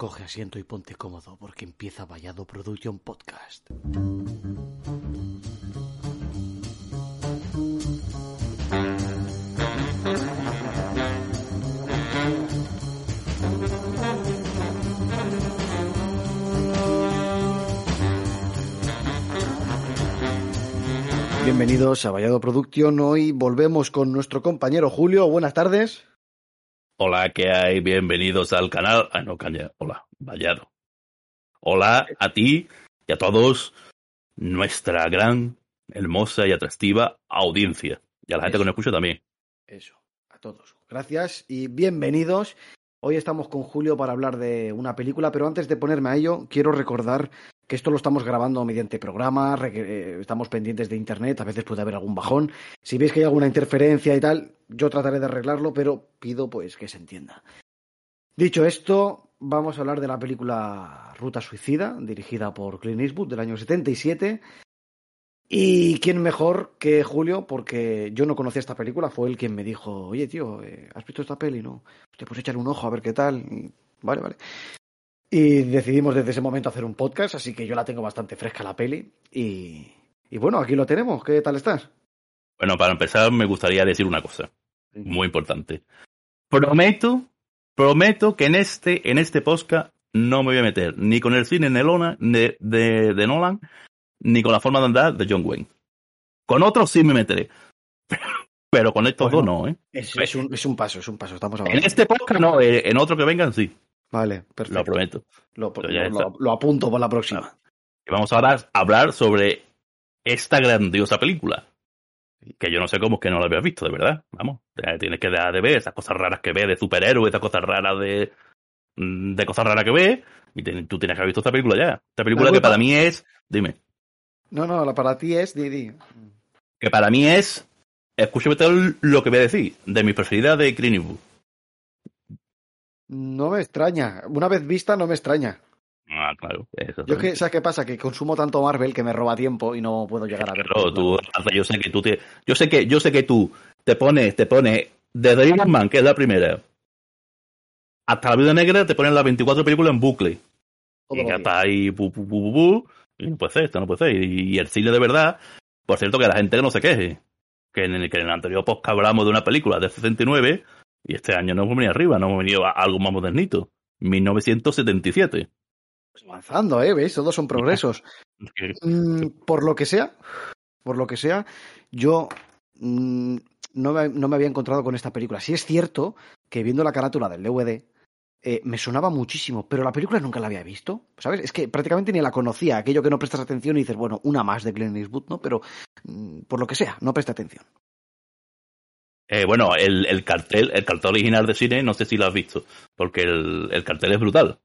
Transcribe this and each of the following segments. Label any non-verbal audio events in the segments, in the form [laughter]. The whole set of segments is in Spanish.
Coge asiento y ponte cómodo porque empieza Vallado Production Podcast. Bienvenidos a Vallado Production. Hoy volvemos con nuestro compañero Julio. Buenas tardes. Hola, ¿qué hay? Bienvenidos al canal. Ah, no, caña. Hola, Vallado. Hola a ti y a todos nuestra gran, hermosa y atractiva audiencia. Y a la gente Eso. que nos escucha también. Eso, a todos. Gracias y bienvenidos. Hoy estamos con Julio para hablar de una película, pero antes de ponerme a ello, quiero recordar que esto lo estamos grabando mediante programa, re- eh, estamos pendientes de internet, a veces puede haber algún bajón. Si veis que hay alguna interferencia y tal, yo trataré de arreglarlo, pero pido pues que se entienda. Dicho esto, vamos a hablar de la película Ruta Suicida, dirigida por Clint Eastwood del año 77. Y quién mejor que Julio, porque yo no conocía esta película, fue él quien me dijo, oye tío, eh, ¿has visto esta peli? No, te pues echar un ojo a ver qué tal. Vale, vale. Y decidimos desde ese momento hacer un podcast, así que yo la tengo bastante fresca la peli. Y, y bueno, aquí lo tenemos. ¿Qué tal estás? Bueno, para empezar, me gustaría decir una cosa muy importante. Prometo, prometo que en este, en este podcast no me voy a meter ni con el cine de Nolan, de, de, de Nolan, ni con la forma de andar de John Wayne. Con otros sí me meteré. [laughs] Pero con estos Bueno. dos no, ¿eh? Es, es un, es un paso, es un paso, estamos En hablando. este podcast no, eh, en otro que vengan sí, Vale, perfecto. lo prometo. Lo, apunto para la próxima. Y vamos ahora a hablar sobre esta grandiosa película. Que yo no sé cómo es que no la habías visto, de verdad. Vamos, tienes que dejar de ver esas cosas raras que ves de superhéroes, esas cosas raras de. mm, de cosas raras que ves. Y te- tú tienes que haber visto esta película ya. Esta película La que para mí es. Dime. No, no, la para ti es Didi. Que para mí es. Escúchame todo lo que voy a decir. De mis preferidas de Eastwood. No me extraña. Una vez vista, no me extraña. Ah, claro. Eso Yo es que, ¿sabes qué pasa? Que consumo tanto Marvel que me roba tiempo y no puedo llegar a ver. Claro, tú, yo sé que tú te, yo sé que, yo sé que tú te pones, te pones desde Iron Man, que es la primera, hasta la Vida Negra, te ponen las 24 películas en bucle. Y ya está ahí, pu, pu, pu, y no puede ser, esto no puede ser. Y, y el cine de verdad, por cierto, que la gente no se queje. Que en el, que en el anterior podcast hablamos de una película de 69, y este año no hemos venido arriba, no hemos venido a algo más modernito. 1977. Pues avanzando, ¿eh? ¿Veis? Todos son progresos. [laughs] Mm, por lo que sea, por lo que sea, yo mm, no, me, no me había encontrado con esta película. Sí es cierto que viendo la carátula del DVD eh, me sonaba muchísimo, pero la película nunca la había visto, ¿sabes? Es que prácticamente ni la conocía, aquello que no prestas atención y dices, bueno, una más de Glenn Eastwood, ¿no? Pero mm, por lo que sea, no presta atención. Eh, bueno, el, el cartel, el cartel original de cine, no sé si lo has visto, porque el, el cartel es brutal.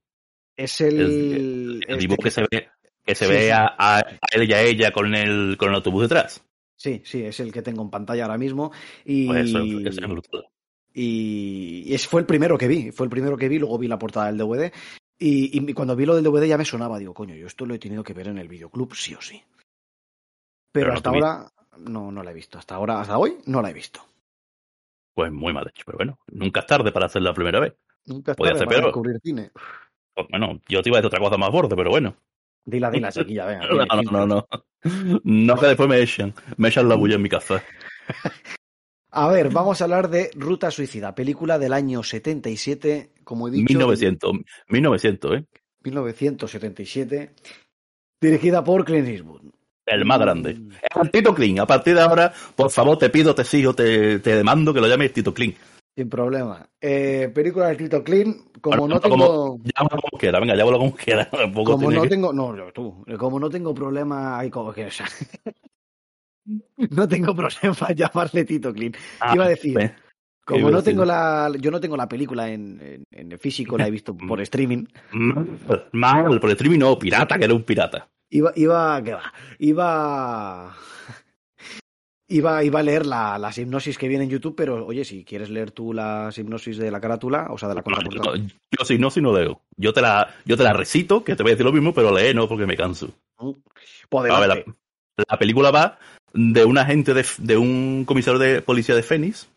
Es el... El, este dibujo que se ve, que se Sí, ve sí. A, él y a ella con el, con el autobús detrás. Sí, sí, es el que tengo en pantalla ahora mismo. Y, Pues eso, eso es brutal. y fue el primero que vi, fue el primero que vi, luego vi la portada del DVD. Y, y cuando vi lo del DVD ya me sonaba, digo, coño, yo esto lo he tenido que ver en el videoclub, sí o sí. Pero, Pero no hasta vi- ahora no, no la he visto. Hasta ahora, hasta hoy, no la he visto. Pues muy mal hecho, pero bueno, nunca es tarde para hacer la primera vez. Nunca es Podía tarde para descubrir cine. Pues, Bueno, yo te iba a decir otra cosa más borde, pero bueno. Dila, dila, [laughs] chiquilla, venga. No, dile, no, no, no. No que después me echan. Me echan la bulla en mi casa. [laughs] A ver, vamos a hablar de Ruta Suicida, película del año 77, como he dicho. 1900. 1900, ¿eh? 1977, dirigida por Clint Eastwood. El más Mm. grande. Es Tito Clean. A partir de ahora, por favor, te pido, te exijo, te, te demando que lo llames Tito Clean. Sin problema. Eh, película de Tito Clint, como Bueno, no tengo... Llámalo como quiera, venga, llámalo como quiera. [laughs] Tampoco Como no que- tengo, no, yo, tú, como no tengo problema, hay como que, [laughs] no tengo problema en llamarle Tito Clean. Ah, Iba a decir, como no tengo la, yo no tengo la película en, en- en físico, la he visto [laughs] por streaming. Mal, por el streaming no, pirata, que era un pirata. Iba, iba, ¿qué va? Iba, iba, iba a leer la, las hipnosis que viene en YouTube, pero oye, si quieres leer tú las hipnosis de la carátula, o sea, de la contraportada. No, yo sí, no, sí no leo. Yo te la, yo te la recito, que te voy a decir lo mismo, pero lee no, porque me canso. Pues A ver, la, la película va de un agente de, de un comisario de policía de Phoenix,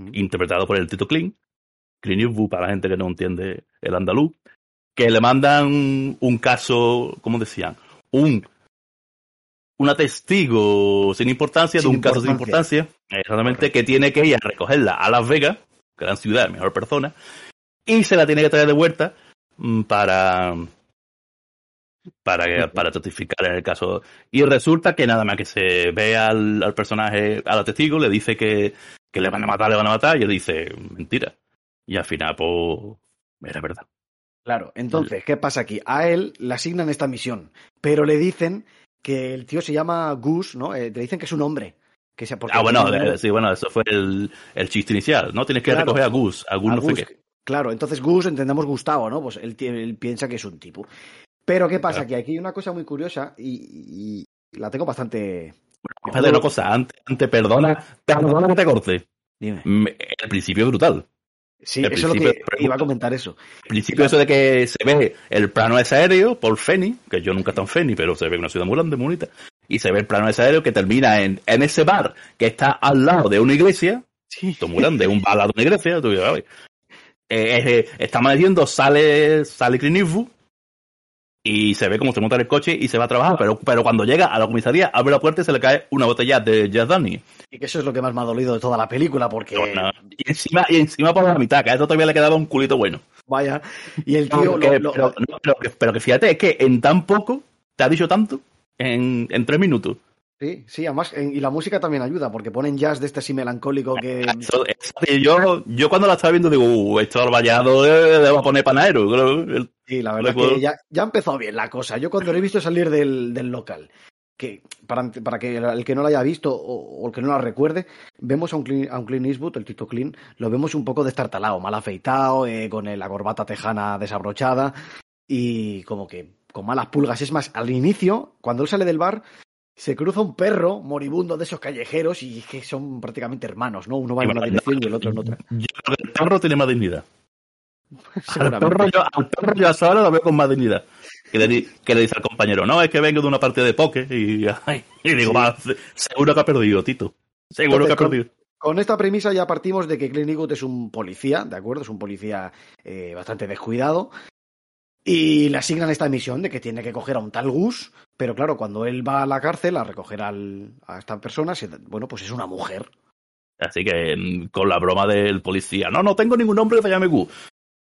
Mm. interpretado por el Tito Clint, Clint Eastwood, para la gente que no entiende el andaluz, que le mandan un caso, ¿cómo decían? Un una testigo sin importancia Sin de un caso sin importancia. exactamente, que tiene que ir a recogerla a Las Vegas, gran ciudad, mejor persona, y se la tiene que traer de vuelta mm, para para, para testificar en el caso. Y resulta que nada más que se ve al, al personaje, a la testigo, le dice que, que le van a matar, le van a matar, y él dice, mentira. Y al final, pues, era verdad. Claro, entonces, ¿qué pasa aquí? A él le asignan esta misión, pero le dicen que el tío se llama Gus, ¿no? Eh, le dicen que es un hombre. Que sea porque Ah, bueno, un eh, sí, bueno, eso fue el, el chiste inicial, ¿no? Tienes que Claro. recoger a Gus, a Gus A no sé Gus, qué. Claro, entonces Gus entendemos Gustavo, ¿no? Pues él, él piensa que es un tipo. Pero ¿qué pasa? Claro. Que aquí hay una cosa muy curiosa y, y la tengo bastante... Fíjate una cosa, antes, antes, perdona, perdona que te corte. Dime. El principio es brutal. Sí, El eso es lo que pregunta. iba a comentar eso. El principio eso de que se ve el plano ese aéreo por Feni, que yo nunca he estado en Feni, pero se ve una ciudad muy grande, muy bonita, y se ve el plano ese aéreo que termina en, en ese bar que está al lado de una iglesia, Sí. esto es muy grande, un bar al lado de una iglesia, tú dices, "Ay". Eh, eh, está amaneciendo, sale, sale Clint Eastwood, y se ve cómo se monta en el coche y se va a trabajar, pero, pero cuando llega a la comisaría, abre la puerta y se le cae una botella de Jack Daniels. Y que eso es lo que más me ha dolido de toda la película, porque No, Y encima, y encima por la mitad, que a eso todavía le quedaba un culito bueno. vaya, y el No, tío... que- lo- lo- pero, no, pero que, pero que fíjate, es que en tan poco te ha dicho tanto en, en tres minutos. Sí, sí, además, en- y la música también ayuda, porque ponen jazz de este así melancólico que... Eso- eso- y yo, yo cuando la estaba viendo digo, uh, esto al vallado eh, le va a poner panadero. Sí, la verdad Recuerdo- que ya, ya empezó bien la cosa. Yo cuando lo he visto salir del, del local, que para, para que el que no lo haya visto o, o el que no la recuerde, vemos a un, Clint, a un Clint Eastwood, el Tito Clint, lo vemos un poco destartalado, mal afeitado, eh, con el- la corbata tejana desabrochada y como que con malas pulgas. Es más, al inicio, cuando él sale del bar, se cruza un perro moribundo de esos callejeros y que son prácticamente hermanos, ¿no? Uno va en una dirección y el otro en otra. Yo creo que el perro tiene más dignidad. [laughs] Al perro, yo, al perro yo a Sara lo veo con más dignidad. Que le, di- que le dice al compañero, no, es que vengo de una partida de póker y, ay, y digo, Sí. va, seguro que ha perdido, Tito. Seguro que ha con- perdido. Con esta premisa ya partimos de que Clint Eastwood es un policía, ¿de acuerdo? Es un policía eh, bastante descuidado. Y le asignan esta misión de que tiene que coger a un tal Gus, pero claro, cuando él va a la cárcel a recoger al- a esta persona, bueno, pues es una mujer. Así que mm, con la broma del policía, no, no tengo ningún nombre que se llame Gu.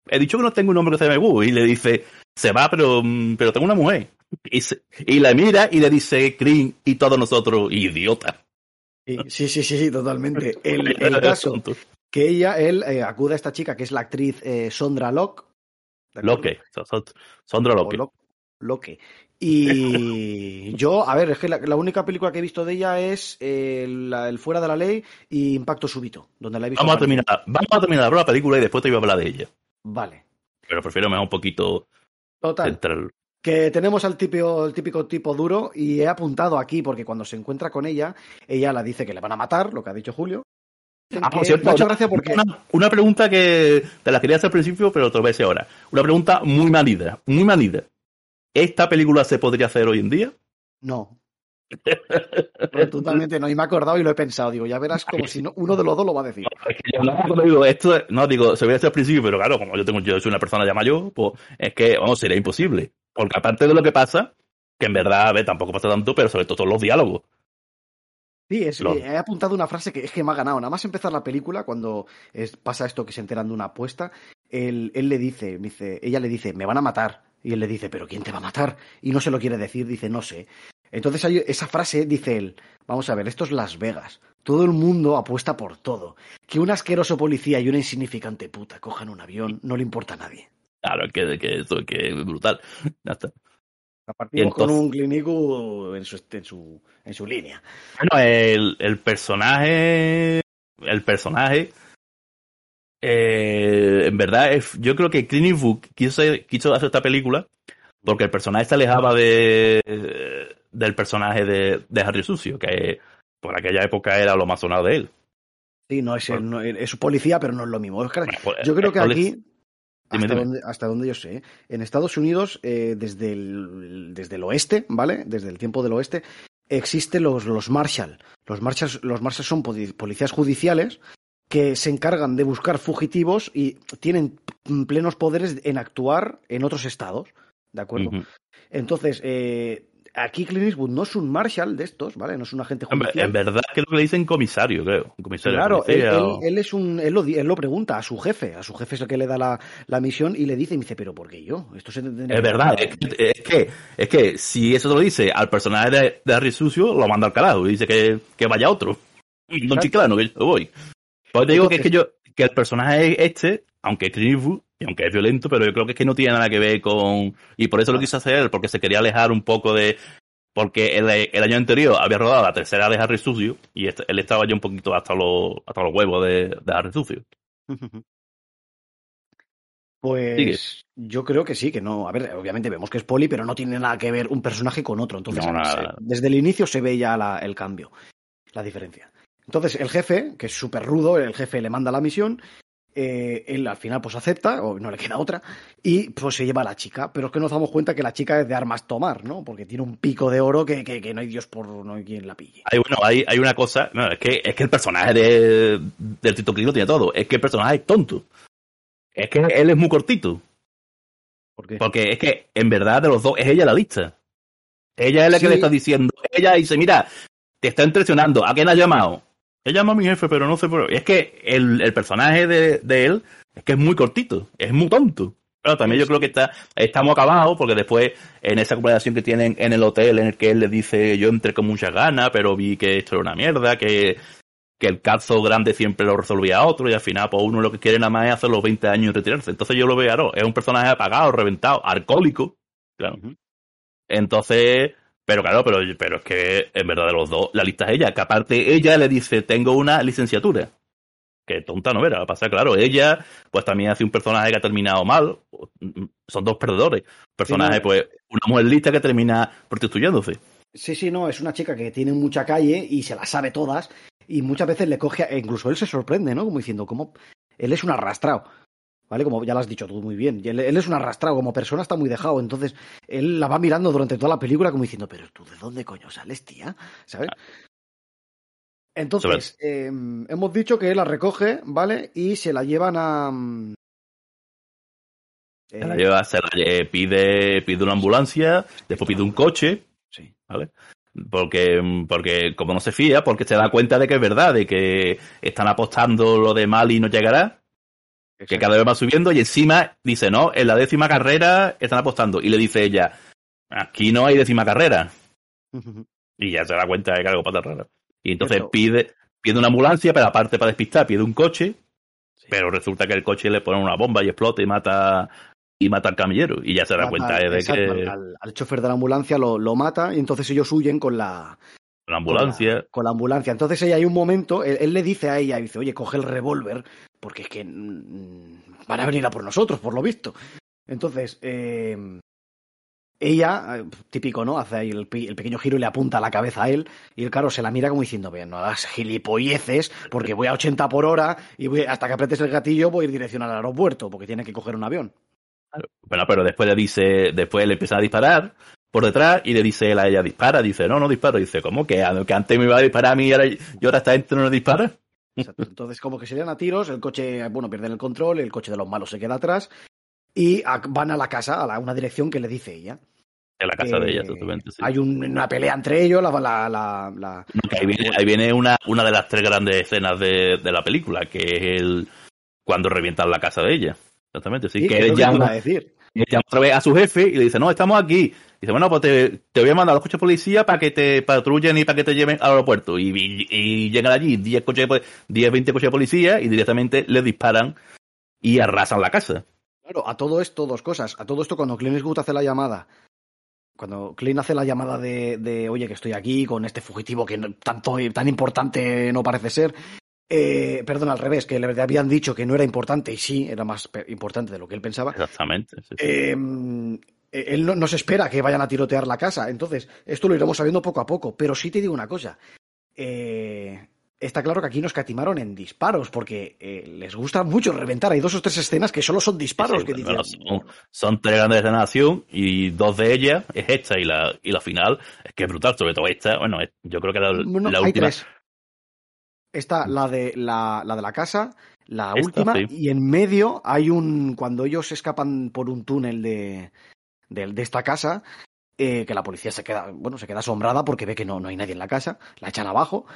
He dicho que no tengo un nombre que se llame Gu. Y le dice, se va, pero, mm, pero tengo una mujer. Y, se- y la mira y le dice, Crin y todos nosotros, idiota. Sí, sí, sí, sí, totalmente. El, [laughs] el caso que ella, él, eh, acude a esta chica que es la actriz eh, Sondra Locke. son- Sondra O Loque. Y yo, a ver, es que la, la única película que he visto de ella es eh, la- el Fuera de la Ley y Impacto Súbito, donde la he visto. Vamos a terminar, vamos a terminar la película y después te voy a hablar de ella. Vale. Pero prefiero mejor un poquito Total. central. Que tenemos al típico, el típico tipo duro y he apuntado aquí porque cuando se encuentra con ella, ella la dice que le van a matar, lo que ha dicho Julio. Ah, Que por cierto, me ha hecho una- gracia porque... Una, una pregunta que te la quería hacer al principio, pero te lo voy a decir ahora. Una pregunta muy manida, muy manida. ¿Esta película se podría hacer hoy en día? No. [laughs] Totalmente no. Y me he acordado y lo he pensado. Digo, ya verás como si no, uno de los dos lo va a decir. Es que yo no, cuando digo esto, no digo, se veía hacer al principio, pero claro, como yo tengo, yo soy una persona ya mayor, pues es que, vamos, sería imposible. Porque aparte de lo que pasa, que en verdad, a ver, tampoco pasa tanto, pero sobre todo todos los diálogos. Sí, es, Lo- he apuntado una frase que es que me ha ganado. Nada más empezar la película, cuando es- pasa esto que se enteran de una apuesta, él, él le dice, dice, ella le dice, me van a matar. Y él le dice, ¿pero quién te va a matar? Y no se lo quiere decir, dice, no sé. Entonces hay esa frase, dice él, vamos a ver, esto es Las Vegas. Todo el mundo apuesta por todo. Que un asqueroso policía y una insignificante puta cojan un avión no le importa a nadie. Claro, que, que eso, que es brutal. Ya está. Partimos con un clínico en su, en su, en su línea. Bueno, el, el personaje. El personaje. Eh, en verdad, yo creo que Clint Eastwood quiso, quiso hacer esta película porque el personaje se alejaba de, del personaje de, de Harry Sucio, que por aquella época era lo más sonado de él. Sí, no es, no, es policía, pero no es lo mismo. Pues, yo creo que aquí, hasta, Donde, hasta, Donde, yo sé, en Estados Unidos, eh, desde, el, desde el oeste, ¿vale? Desde el tiempo del oeste, existen los, los Marshall. Los Marshall, los Marshall son policías judiciales que se encargan de buscar fugitivos y tienen plenos poderes en actuar en otros estados. ¿De acuerdo? Entonces, eh, aquí Clint Eastwood no es un Marshall de estos, ¿vale? No es un agente judicial. En verdad creo que le dicen comisario, creo. Comisario claro, él, es un, él lo, pregunta a su jefe, a su jefe es el que le da la, la misión y le dice, y me dice, pero ¿por qué yo? Esto se es verdad, es, que, es que si eso te lo dice al personaje de, de Harry Sucio, lo manda al carajo y dice que, que vaya otro. No chiclano, que yo voy. Pues te digo que es que yo, que el personaje este, aunque es Clint y aunque es violento, pero yo creo que es que no tiene nada que ver con... Y por eso lo quiso hacer, porque se quería alejar un poco de... Porque el, el año anterior había rodado la tercera de Harry Sucio y este, él estaba ya un poquito hasta los, hasta los huevos de, de Harry Sucio. [laughs] Pues yo creo que sí, que no. A ver, obviamente vemos que es poli, pero no tiene nada que ver un personaje con otro. Entonces, desde el inicio se ve ya la, el cambio, la diferencia. Entonces, el jefe, que es súper rudo, el jefe le manda la misión eh, él al final pues acepta, o no le queda otra, y pues se lleva a la chica. Pero es que nos damos cuenta que la chica es de armas tomar, ¿no? Porque tiene un pico de oro que, que, no hay Dios por no hay quien la pille. Hay, bueno, hay, hay una cosa, no, es, que, es que el personaje de, del Tito Clino tiene todo, es que el personaje es tonto. Es que él es muy cortito. ¿Por qué? Porque es que en verdad de los dos es ella la lista. Ella es la que le está diciendo, ella dice, mira, te está entresionando, ¿a quién has llamado? Él llama a mi jefe, pero no sé por qué. Es que el, el personaje de, de, él es que es muy cortito, es muy tonto. Pero también yo creo que está, estamos acabados, porque después, en esa conversación que tienen en el hotel, en el que él le dice, yo entré con muchas ganas, pero vi que esto era una mierda, que, que el cazo grande siempre lo resolvía otro, y al final, pues uno lo que quiere nada más es hacer los 20 años y retirarse. Entonces yo lo veo, claro, es un personaje apagado, reventado, alcohólico, claro. Entonces, pero claro, pero, pero es que en verdad de los dos, la lista es ella, que aparte ella le dice, tengo una licenciatura. Que tonta no era, pasa claro, ella pues también hace un personaje que ha terminado mal, son dos perdedores. Personaje, pues, una mujer lista que termina prostituyéndose. Sí, sí, no, es una chica que tiene mucha calle y se la sabe todas y muchas veces le coge, e incluso él se sorprende, ¿no? Como diciendo, ¿cómo? Él es un arrastrado. ¿Vale? Como ya lo has dicho tú muy bien. Él, es un arrastrado, como persona está muy dejado. Entonces, él la va mirando durante toda la película como diciendo, pero tú, ¿de dónde coño sales, tía? ¿Sabes? Entonces, em, hemos dicho que él la recoge, ¿vale? Y se la llevan a. Mm, se la lleva, se la pide, pide una ambulancia, después pide un coche, sí. ¿vale? Porque, porque como no se fía, porque se da cuenta de que es verdad, de que están apostando lo de mal y no llegará, que cada vez va subiendo y encima dice, no, en la décima carrera están apostando. Y le dice ella, aquí no hay décima carrera. y ya se da cuenta de que algo pasa raro. Y entonces pide, pide una ambulancia, pero aparte para despistar, pide un coche, pero resulta que el coche le pone una bomba y explota y mata y mata al camillero. Y ya se da cuenta de que. Al, chofer de la ambulancia lo, lo mata y entonces ellos huyen con la, con la ambulancia. Con la, ambulancia. Entonces ella hay un momento, él, le dice a ella, dice, oye, coge el revólver, porque es que mm, van a venir a por nosotros, por lo visto. Entonces, eh, ella, eh, típico, ¿no? Hace ahí el, pequeño giro y le apunta la cabeza a él. Y el caro se la mira como diciendo, bien, no hagas gilipolleces, porque voy a 80 por hora y voy, hasta que apretes el gatillo voy a ir dirección al aeropuerto, porque tiene que coger un avión. Bueno, pero después le dice, después le empieza a disparar por detrás y le dice él a ella, dispara. Dice, no, no disparo. Dice, ¿cómo que, que antes me iba a disparar a mí y ahora, y ahora esta gente no dispara? [laughs] Entonces, como que se dan a tiros, el coche, bueno, pierden el control, el coche de los malos se queda atrás y van a la casa, a una dirección que le dice ella. En la casa de ella, totalmente. Sí. Hay una pelea entre ellos, la. la, la, ahí viene, una, una de las tres grandes escenas de, de, la película, que es el. cuando revientan la casa de ella. Exactamente, sí. que él llama, a decir. llama otra vez a su jefe y le dice: No, estamos aquí. Dice, bueno, pues te, te, voy a mandar a los coches de policía para que te patrullen y para que te lleven al aeropuerto. Y, y, llegan allí 10 coches, 10, 20 coches de policía y directamente les disparan y arrasan la casa. Claro, a todo esto, dos cosas. A todo esto, cuando Clint Eastwood hace la llamada cuando Clint hace la llamada de, de, oye, que estoy aquí con este fugitivo que tanto, tan importante no parece ser. Eh, perdón, al revés, que le habían dicho que no era importante y sí, era más importante de lo que él pensaba. Exactamente. Sí, Eh, él no, no, se espera que vayan a tirotear la casa. Entonces, esto lo iremos sabiendo poco a poco. Pero sí te digo una cosa. Eh, está claro que aquí nos catimaron en disparos, porque eh, les gusta mucho reventar. Hay dos o tres escenas que solo son disparos. Sí, que bueno, son, son, tres grandes de nación y dos de ellas es esta y la, y la final es que es brutal, sobre todo esta. Bueno, yo creo que la, no, la hay última. Tres. Está la de la, la de la casa, la Esta, última, sí. y en medio hay un. Cuando ellos escapan por un túnel de, de, de esta casa, eh, que la policía se queda, bueno, se queda asombrada porque ve que no, no hay nadie en la casa, la echan abajo.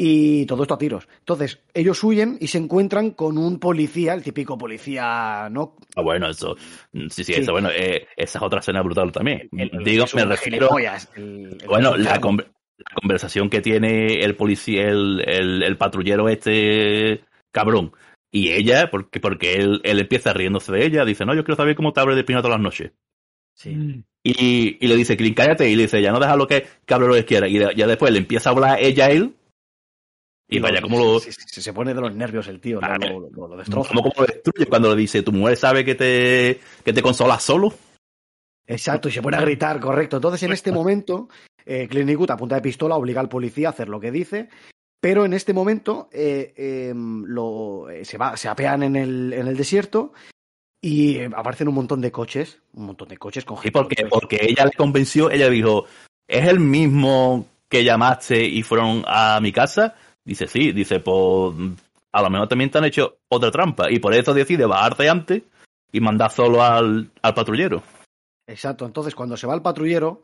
Y todo esto a tiros. Entonces, ellos huyen y se encuentran con un policía, el típico policía, ¿no? Ah, bueno, eso. Sí, sí, Sí. eso, bueno, eh, esa es otra escena brutal también. El- el- Digo, me refiero. el- Bueno, la, conver- la conversación que tiene el policía, el, el, el patrullero este cabrón. Y ella, porque, porque él, él empieza riéndose de ella, dice, no, yo quiero saber cómo te abre de pino todas las noches. Sí. Y, y le dice, Clint, cállate. Y le dice, ya no deja lo que cabrón lo quiera. Y de- ya después le empieza a hablar ella a él. Y vaya, como lo, se pone de los nervios el tío. Vale. lo, lo- lo destroza. como, como lo destruye cuando le dice, tu mujer sabe que te, que te consolas solo. Exacto, y se pone a gritar, correcto. Entonces, en este momento, eh, Clint Eastwood a punta de pistola obliga al policía a hacer lo que dice, pero en este momento eh, eh, lo, eh, se, va, se apean en el, en el desierto y eh, aparecen un montón de coches, un montón de coches con Sí, gente. porque, porque ella le convenció, ella dijo, ¿es el mismo que llamaste y fueron a mi casa? Dice, sí, dice, pues a lo mejor también te han hecho otra trampa. Y por eso decide bajarte antes y mandar solo al, al patrullero. Exacto, entonces cuando se va el patrullero,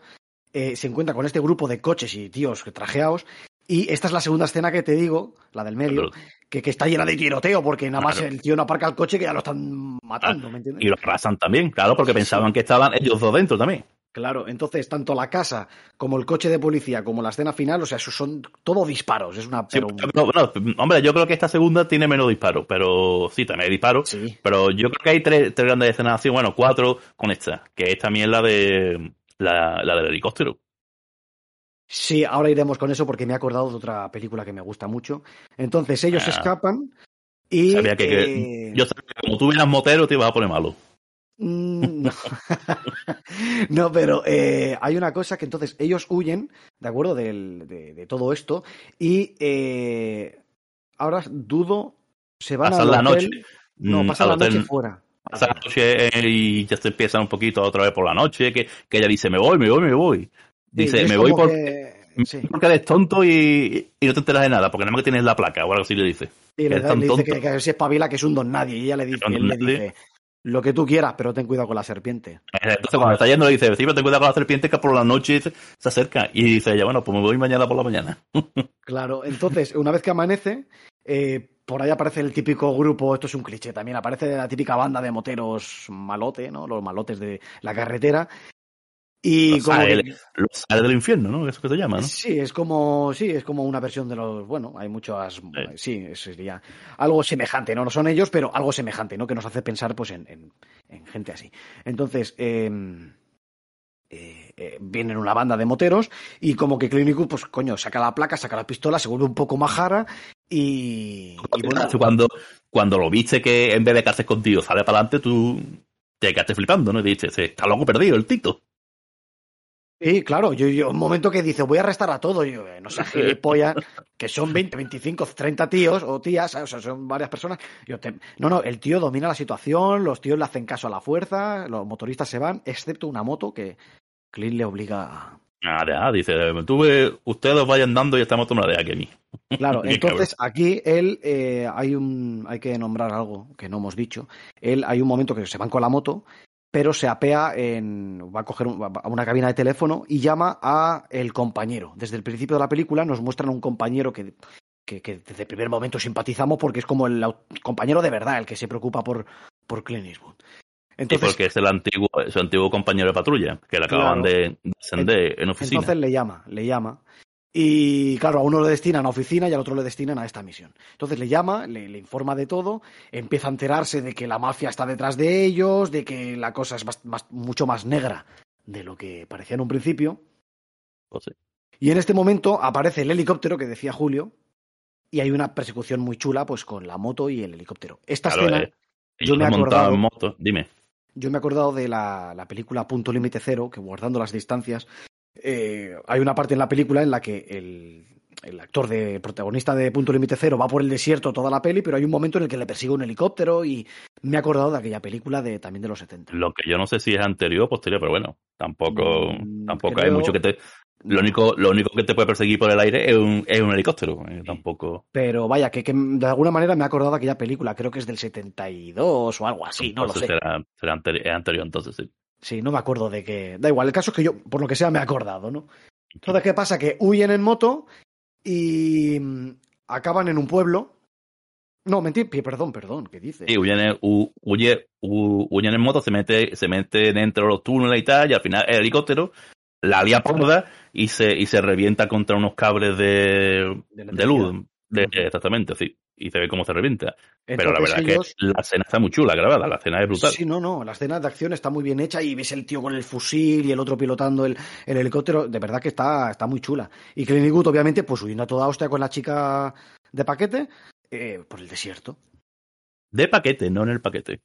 eh, se encuentra con este grupo de coches y tíos trajeados. Y esta es la segunda escena que te digo, la del medio, que, que está llena de tiroteo, porque nada más Claro. el tío no aparca el coche que ya lo están matando, ¿me entiendes? Y lo arrasan también, claro, porque Sí, pensaban que estaban ellos dos dentro también. Claro, entonces tanto la casa como el coche de policía como la escena final, o sea, eso son todo disparos, es una Sí, pero pero, bueno, hombre, yo creo que esta segunda tiene menos disparos, pero sí, también hay disparos. sí, Pero yo creo que hay tres, tres grandes escenas acción, bueno, cuatro con esta, que es también la de la, la del helicóptero. Sí, ahora iremos con eso porque me he acordado de otra película que me gusta mucho. Entonces ellos Ah. escapan y Sabía que, que- eh, yo sabía que como tú eras motero te ibas a poner malo. Mm, No, [laughs] No, pero eh, hay una cosa que entonces ellos huyen, ¿de acuerdo? Del- de, de todo esto. Y eh, ahora dudo, se van Pasan al la noche. No, mm, pasan la noche fuera. Pasan la noche y ya se empiezan un poquito otra vez por la noche, que, que ella dice, me voy, me voy, me voy. Dice, me voy como porque, que- sí. porque eres tonto y, y no te enteras de nada, porque nada más que tienes la placa o algo así le dice. Y le, le dice que, que se espabila, que es un don nadie. Y ella le dice, él le dice, lo que tú quieras, pero ten cuidado con la serpiente. Entonces cuando está yendo le dice, sí, pero ten cuidado con la serpiente que por la noche se, se acerca. Y dice ella, bueno, pues me voy mañana por la mañana. [laughs] Claro, entonces, una vez que amanece, eh, por ahí aparece el típico grupo, esto es un cliché también, aparece la típica banda de moteros malote, ¿no? Los malotes de la carretera. Y Los como que- sale, los sale del infierno, ¿no? Eso que se llama, ¿no? Sí, es como, sí, es como una versión de los, bueno, hay muchas, sí, sería algo semejante, ¿no? No son ellos, pero algo semejante, ¿no? Que nos hace pensar, pues, en, en, en gente así. Entonces, eh, eh, eh, vienen una banda de moteros y como que Eastwood, pues, coño, saca la placa, saca la pistola, se vuelve un poco majara y, y bueno, cuando, cuando lo viste que en vez de quedarse contigo sale para adelante, tú te quedaste flipando, ¿no? Y dices, está loco perdido el tito. Sí, claro, yo, yo un momento que dice, voy a arrestar a todos, yo, eh, no sé, gilipollas, que son 20, 25, 30 tíos o tías, o sea, son varias personas. Yo te- No, no, el tío domina la situación, los tíos le hacen caso a la fuerza, los motoristas se van, excepto una moto que Clint le obliga a... Nada, dice, tú ve, ustedes vayan dando y estamos tomando de aquí a mí. Claro, [laughs] entonces aquí él, eh, hay un, hay que nombrar algo que no hemos dicho. Él, hay un momento que se van con la moto, pero se apea en, va a coger un- va a una cabina de teléfono y llama a el compañero. Desde el principio de la película nos muestran a un compañero que, que, que desde el primer momento simpatizamos porque es como el compañero de verdad, el que se preocupa por, por Clint Eastwood. Sí, Entonces, porque es el antiguo, su antiguo compañero de patrulla, que le acaban Claro. de de ascender en oficina. Entonces le llama, le llama. Y claro, a uno le destinan a oficina y al otro le destinan a esta misión. Entonces le llama, le, le informa de todo, empieza a enterarse de que la mafia está detrás de ellos, de que la cosa es más- más- mucho más negra de lo que parecía en un principio. Pues sí. Y en este momento aparece el helicóptero que decía Julio y hay una persecución muy chula pues con la moto y el helicóptero. Esta Claro, escena, eh, yo me he acordado- en moto. Dime. yo me he acordado de la, la película Punto Límite Cero, que guardando las distancias, eh, hay una parte en la película en la que el, el actor de protagonista de Punto Límite Cero va por el desierto toda la peli, pero hay un momento en el que le persigue un helicóptero y me he acordado de aquella película de también de los 70. Lo que yo no sé si es anterior o posterior, pero bueno, tampoco, Mm, tampoco hay mucho que te. Lo único, lo único que te puede perseguir por el aire es un, es un helicóptero. eh, Tampoco. Pero vaya, que, que de alguna manera me he acordado de aquella película, creo que es del 72 o algo así, no lo sé. Será, será anteri- anterior, entonces sí. Sí, no me acuerdo de que. Da igual, el caso es que yo, por lo que sea, me he acordado, ¿no? Entonces, ¿qué pasa? Que huyen en moto y mm, acaban en un pueblo. No, mentir, pi- perdón, perdón, ¿qué dice? Sí, huyen en, hu- huye, hu- huyen en moto, se mete, se mete dentro de los túneles y tal, y al final el helicóptero la lía porda y se, y se revienta contra unos cables de, De de luz. De- exactamente, sí. Y se ve cómo se revienta. Pero la verdad ellos- es que la escena está muy chula grabada, la escena es brutal. Sí, no, no, la escena de acción está muy bien hecha y ves el tío con el fusil y el otro pilotando el, el helicóptero, de verdad que está, está muy chula. Y Clint Eastwood, obviamente, pues huyendo a toda hostia con la chica de paquete eh, por el desierto. De paquete, no en el paquete.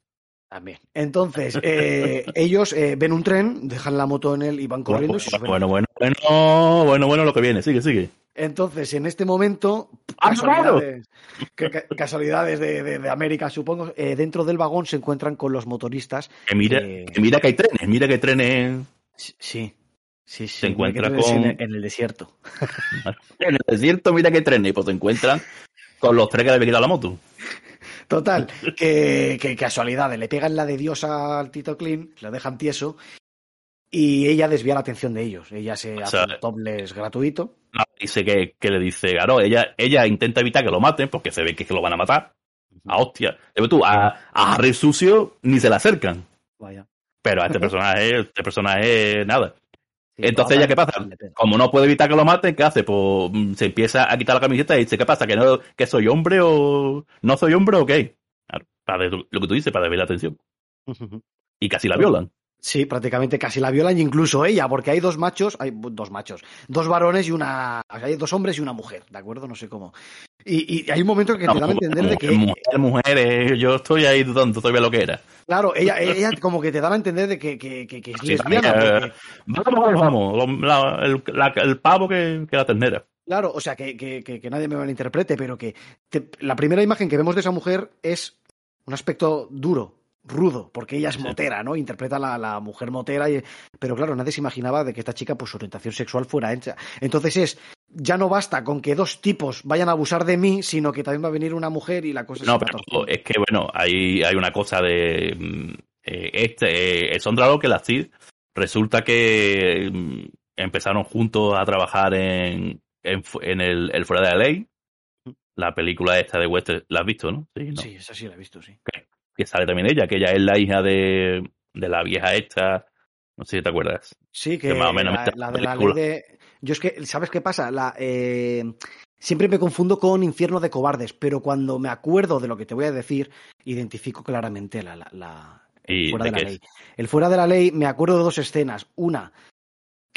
También. Entonces, eh, [laughs] ellos eh, ven un tren, dejan la moto en él y van corriendo. y se suben. Bueno, bueno, bueno, bueno, bueno, lo que viene, sigue, sigue. Entonces, en este momento, ¡Ah, casualidades, ca- ca- casualidades de, de- de América, supongo, eh, dentro del vagón se encuentran con los motoristas. Que mira, Eh, que mira que hay trenes, mira que hay trenes Sí, sí, sí. Se encuentra con- En, en el desierto. [laughs] en el desierto, mira que hay trenes, y pues se encuentran con los tres que le había quitado la moto. Total, que, que casualidades. Le pegan la de Dios al Tito Clean, lo dejan tieso y ella desvía la atención de ellos. Ella se O hace un topless gratuito. No, dice que, que le dice, claro, ella, ella intenta evitar que lo maten, porque se ve que, es que lo van a matar. A hostia. Tú, a, a Harry Sucio ni se le acercan. Vaya. Pero a este personaje, [laughs] este personaje, nada. Sí, Entonces, ¿ella qué pasa? Como no puede evitar que lo maten, ¿qué hace? Pues mm, se empieza a quitar la camiseta y dice, ¿qué pasa? ¿Que, no, que soy hombre o no soy hombre o qué? Para lo que tú dices, para desviar la atención. Y casi la violan. Sí, prácticamente casi la violan, y incluso ella, porque hay dos machos, hay dos machos, dos varones y una. o sea, hay dos hombres y una mujer, ¿de acuerdo? No sé cómo. Y, y hay un momento que te dan a entender de que. Mujer, mujeres, yo estoy ahí dudando todavía lo que era. Claro, ella, ella como que te dan a entender de que, que, que- que es Sí, lesbiana. porque- Vamos, vamos, vamos. La- el, la- el pavo que, que la ternera. Claro, o sea, que, que, que, que nadie me malinterprete, pero que te- la primera imagen que vemos de esa mujer es un aspecto duro, rudo, porque ella es motera, ¿no? Interpreta a la, la mujer motera, y, pero claro, nadie se imaginaba de que esta chica, pues su orientación sexual fuera hecha. Entonces es, ya no basta con que dos tipos vayan a abusar de mí, sino que también va a venir una mujer y la cosa No, se pero es que, bueno, hay, hay una cosa de. mm, eh, este, eh, Locke, la CID, resulta que mm, empezaron juntos a trabajar en, en, el, el Fuera de la Ley. La película esta de Western, ¿la has visto, no? Sí, ¿no? Sí, esa sí la he visto, sí. Que sale también ella, que ella es la hija de, de la vieja esta. No sé si te acuerdas. Sí, que Que más o menos la, la de la ley de... Yo es que, ¿sabes qué pasa? La, eh, Siempre me confundo con Infierno de Cobardes, pero cuando me acuerdo de lo que te voy a decir, identifico claramente la, la, la- el ¿Y fuera de de la ley. es? El fuera de la ley, me acuerdo de dos escenas. Una,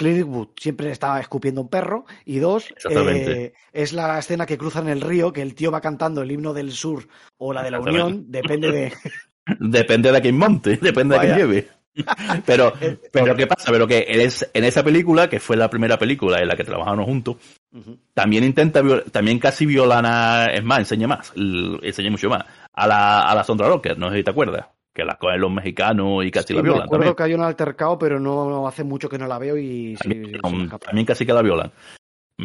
Clint Eastwood siempre estaba escupiendo un perro. Y dos, eh, es la escena que cruzan el río, que el tío va cantando el himno del sur o la de la. Unión, depende de... [laughs] [laughs] Depende de quién monte, depende de quién lleve. [laughs] Pero, pero ¿qué pasa? Pero que en, es- en esa película, que fue la primera película en la que trabajaron juntos, también intenta, también casi violan a, es más, enseña más, enseña mucho más, a la, a la Sondra Rocker, no sé si te acuerdas, que la cogen los mexicanos y casi Sí, la me violan acuerdo también. que hay un altercado, pero no, hace mucho que no la veo y sí, También, sí, se um, me también casi que la violan.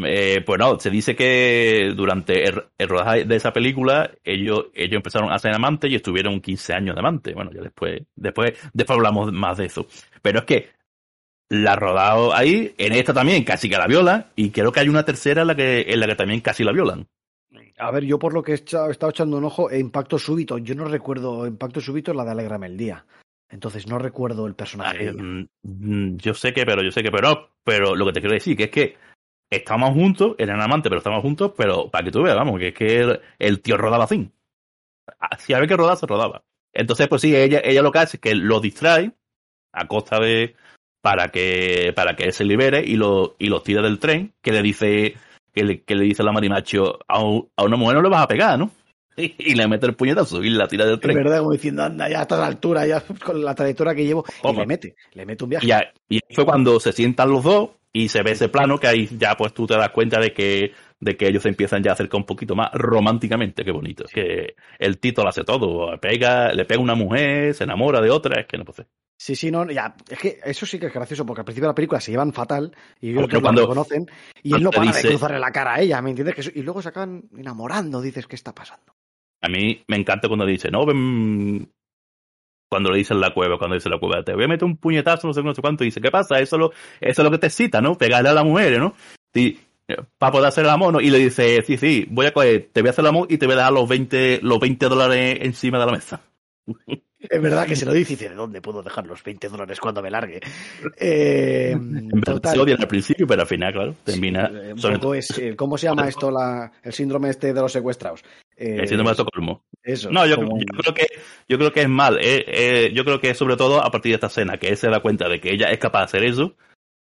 Eh, pues no, se dice que durante el, el rodaje de esa película ellos, ellos empezaron a ser amantes y estuvieron 15 años de amantes. Bueno, ya después, después, después hablamos más de eso. Pero es que la rodado ahí, en esta también casi que la violan y creo que hay una tercera en la que, en la que también casi la violan. A ver, yo por lo que he estado echando un ojo, eh, Impacto Súbito, yo no recuerdo Impacto Súbito es la de Alégrame el Día. Entonces no recuerdo el personaje. Ay, mm, mm, yo sé que, pero yo sé que, pero, pero lo que te quiero decir que es que estamos juntos, eran amantes, pero estamos juntos, pero para que tú veas, vamos, que es que el, el tío rodaba así. Si había que rodar, se rodaba. Entonces, pues sí, ella, ella lo que hace es que lo distrae a costa de, para que, para que él se libere y lo, y los tira del tren, que le dice, que le, que le dice la marimacho, a, a una mujer no le vas a pegar, ¿no? [laughs] Y, le mete el puñetazo y la tira del tren. Es verdad, como diciendo, anda, ya a esta altura, ya con la trayectoria que llevo, y le mete, le mete un viaje. Y, y fue cuando se sientan los dos y se ve ese plano que ahí ya pues tú te das cuenta de que de que ellos se empiezan ya a acercar un poquito más románticamente, qué bonito. Es que el Tito lo hace todo, pega, le pega a una mujer, se enamora de otra, es que no puede ser. Sí, sí, no, ya, es que eso sí que es gracioso, porque al principio de la película se llevan fatal, y que cuando, lo conocen, y él no para dice, de cruzarle la cara a ella, ¿me entiendes? y luego se acaban enamorando, dices, ¿qué está pasando? A mí me encanta cuando dice, no, ven, cuando le dicen la cueva, cuando dice la cueva, te voy a meter un puñetazo, no sé, no sé cuánto, y dice, ¿qué pasa? Eso es lo, eso es lo que te cita, ¿no? Pegarle a la mujer, ¿no? Y, para poder hacer el amor, ¿no? Y le dice, sí, sí, voy a coger, te voy a hacer el amor y te voy a dar los 20, los 20 dólares encima de la mesa. Es verdad que se lo dice y dice, ¿de dónde puedo dejar los 20 dólares cuando me largue? Eh, se odian al principio, pero al final, claro, termina... es, eh, ¿Cómo se llama esto, la, el síndrome este de los secuestrados? Eh, el síndrome de Estocolmo. Eso. No, yo, yo, creo que, yo creo que es mal. Eh, eh, yo creo que es sobre todo a partir de esta escena, que él se da cuenta de que ella es capaz de hacer eso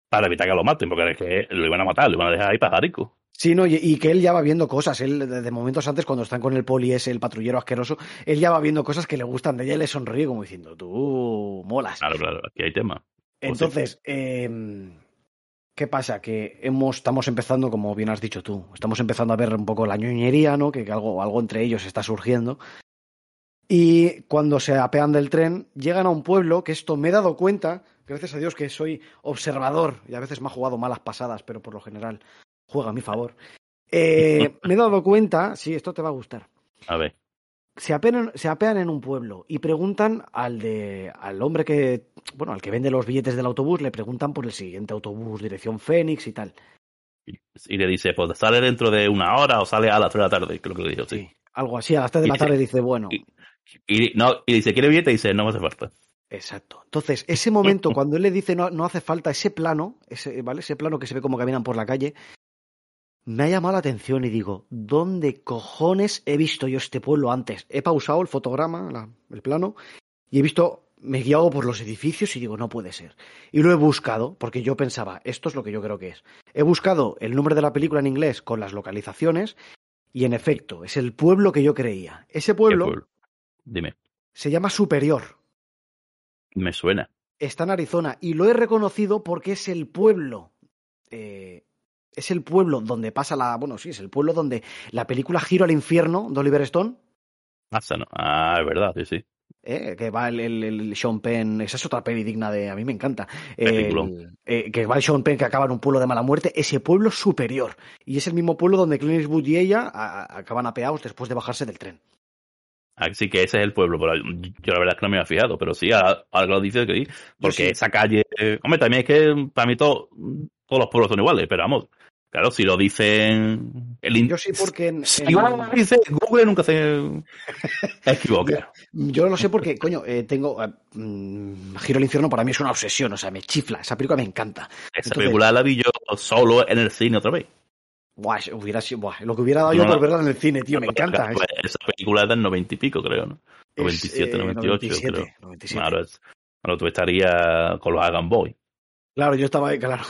para evitar que lo maten, porque es que lo iban a matar, lo iban a dejar ahí pajarico. Sí, no, y, que él ya va viendo cosas. Él, de momentos antes, cuando están con el poli ese, el patrullero asqueroso, él ya va viendo cosas que le gustan de ella y le sonríe como diciendo, tú molas. Claro, claro, aquí hay tema. Entonces, eh, ¿qué pasa? Que hemos, estamos empezando, como bien has dicho tú, estamos empezando a ver un poco la ñoñería, ¿no? Que, algo, algo entre ellos está surgiendo. Y cuando se apean del tren, llegan a un pueblo que esto me he dado cuenta, gracias a Dios que soy observador y a veces me ha jugado malas pasadas, pero por lo general juega a mi favor. Eh, me he dado cuenta, sí, esto te va a gustar. A ver. Se apean, se apean en un pueblo y preguntan al de al hombre que bueno al que vende los billetes del autobús le preguntan por el siguiente autobús dirección Fénix y tal y le dice pues sale dentro de una hora o sale a las 3 de la tarde creo que le dijo sí, algo así a las 3 de la tarde dice bueno y, no, y dice, ¿quiere billete? Y dice, no me hace falta. Exacto. Entonces, ese momento, cuando él le dice no, no hace falta, ese plano, ese, ¿vale? Ese plano que se ve como caminan por la calle, me ha llamado la atención y digo, ¿dónde cojones he visto yo este pueblo antes? He pausado el fotograma, la, el plano, y he visto, me he guiado por los edificios y digo, no puede ser. Y lo he buscado, porque yo pensaba, esto es lo que yo creo que es. He buscado el nombre de la película en inglés con las localizaciones, y en efecto, es el pueblo que yo creía. Ese pueblo Dime. Se llama Superior. Me suena. Está en Arizona y lo he reconocido porque es el pueblo. Eh, es el pueblo donde pasa la. Bueno, sí, es el pueblo donde la película Giro al infierno de Oliver Stone. Ah, no. ah es verdad, sí, sí. Eh, que va el, el, Sean Penn, esa es otra peli digna de, a mí me encanta, eh, que va el Sean Penn que acaba en un pueblo de mala muerte, ese pueblo superior, y es el mismo pueblo donde Clint Eastwood y ella acaban apeados después de bajarse del tren. Así que ese es el pueblo, pero yo la verdad es que no me había fijado, pero sí, ahora, lo dice que sí, porque esa calle, hombre, también es que para mí todo, todos los pueblos son iguales, pero vamos, claro, si lo dicen el Yo sí porque en, si lo dice Google nunca se [laughs] equivoca. yo, lo sé porque, coño, eh, tengo eh, mm, Giro al infierno para mí es una obsesión, o sea, me chifla, esa película me encanta. Esa película la vi yo solo en el cine otra vez. Buah, hubiera sido, buah, lo que hubiera dado yo por verla en el cine, tío, me encanta. esa película es del 90 y pico, creo, ¿no? 97, 98, eh, creo. 97. Claro, es, claro, tú estarías con los Hagan Boy. Claro, yo estaba ahí, claro.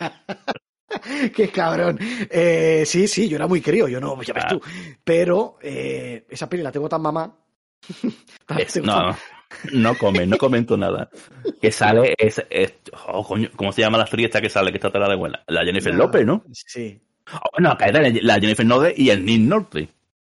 [laughs] [laughs] Qué cabrón. Eh, sí, sí, yo era muy crío, yo no, ya ves tú. Pero eh, esa peli la tengo tan mamá. [laughs] no, no come, no comento nada. Que sale, es, oh, coño, ¿cómo se llama la actriz esta que sale, que está atrás de buena? La Jennifer López, ¿no? Sí. Oh, no, la Jennifer López y el Nick Nolte.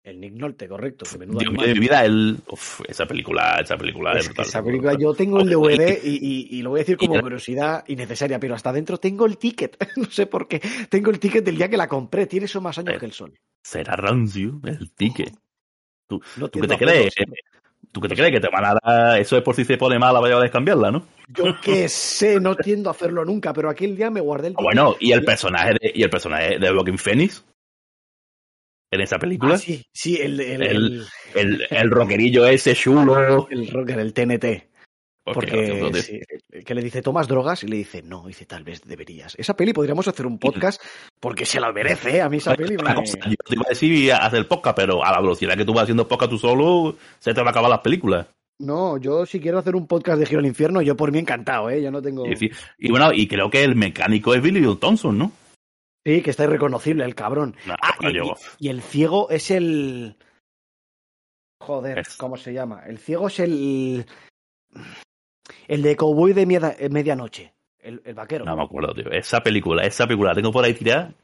El Nick Nolte, correcto. Dios mío de mi vida, el, uf, esa película, esa película es, brutal. Esa película, yo tengo el [laughs] DVD [laughs] y, y, y, lo voy a decir como curiosidad innecesaria, pero hasta adentro tengo el ticket. [laughs] no sé por qué. Tengo el ticket del día que la compré. Tiene eso más años que el sol. Será rancio el ticket. ¿Tú, ¿tú qué te crees? ¿Tú qué te crees? ¿Que te van a dar eso es por si se pone mala vaya a descambiarla, no? Yo qué sé, no tiendo a hacerlo nunca, pero aquel día me guardé el... Bueno, ¿y el personaje de, y el personaje de Joaquin Phoenix? En esa película. Ah, sí, sí, el, el, el, el, el rockerillo ese chulo. [laughs] El rocker, el TNT. Porque que le dice, ¿tomas drogas? Y le dice, no, dice, tal vez deberías. Esa peli podríamos hacer un podcast porque se la merece, ¿eh? A mí esa peli me... Yo te iba a decir hacer el podcast, pero a la velocidad que tú vas haciendo podcast tú solo, se te van a acabar las películas. No, yo si quiero hacer un podcast de Giro al Infierno, yo por mí encantado, ¿eh? Yo no tengo... Y, y bueno, y creo que el mecánico es Billy Bob Thompson, ¿no? Sí, que está irreconocible el cabrón. No, Ah, no y, el ciego es el... Joder, Es- ¿cómo se llama? El ciego es el... El de Cowboy de eh, Medianoche. El, el vaquero. No me acuerdo, tío. Esa película, esa película la tengo por ahí tirada.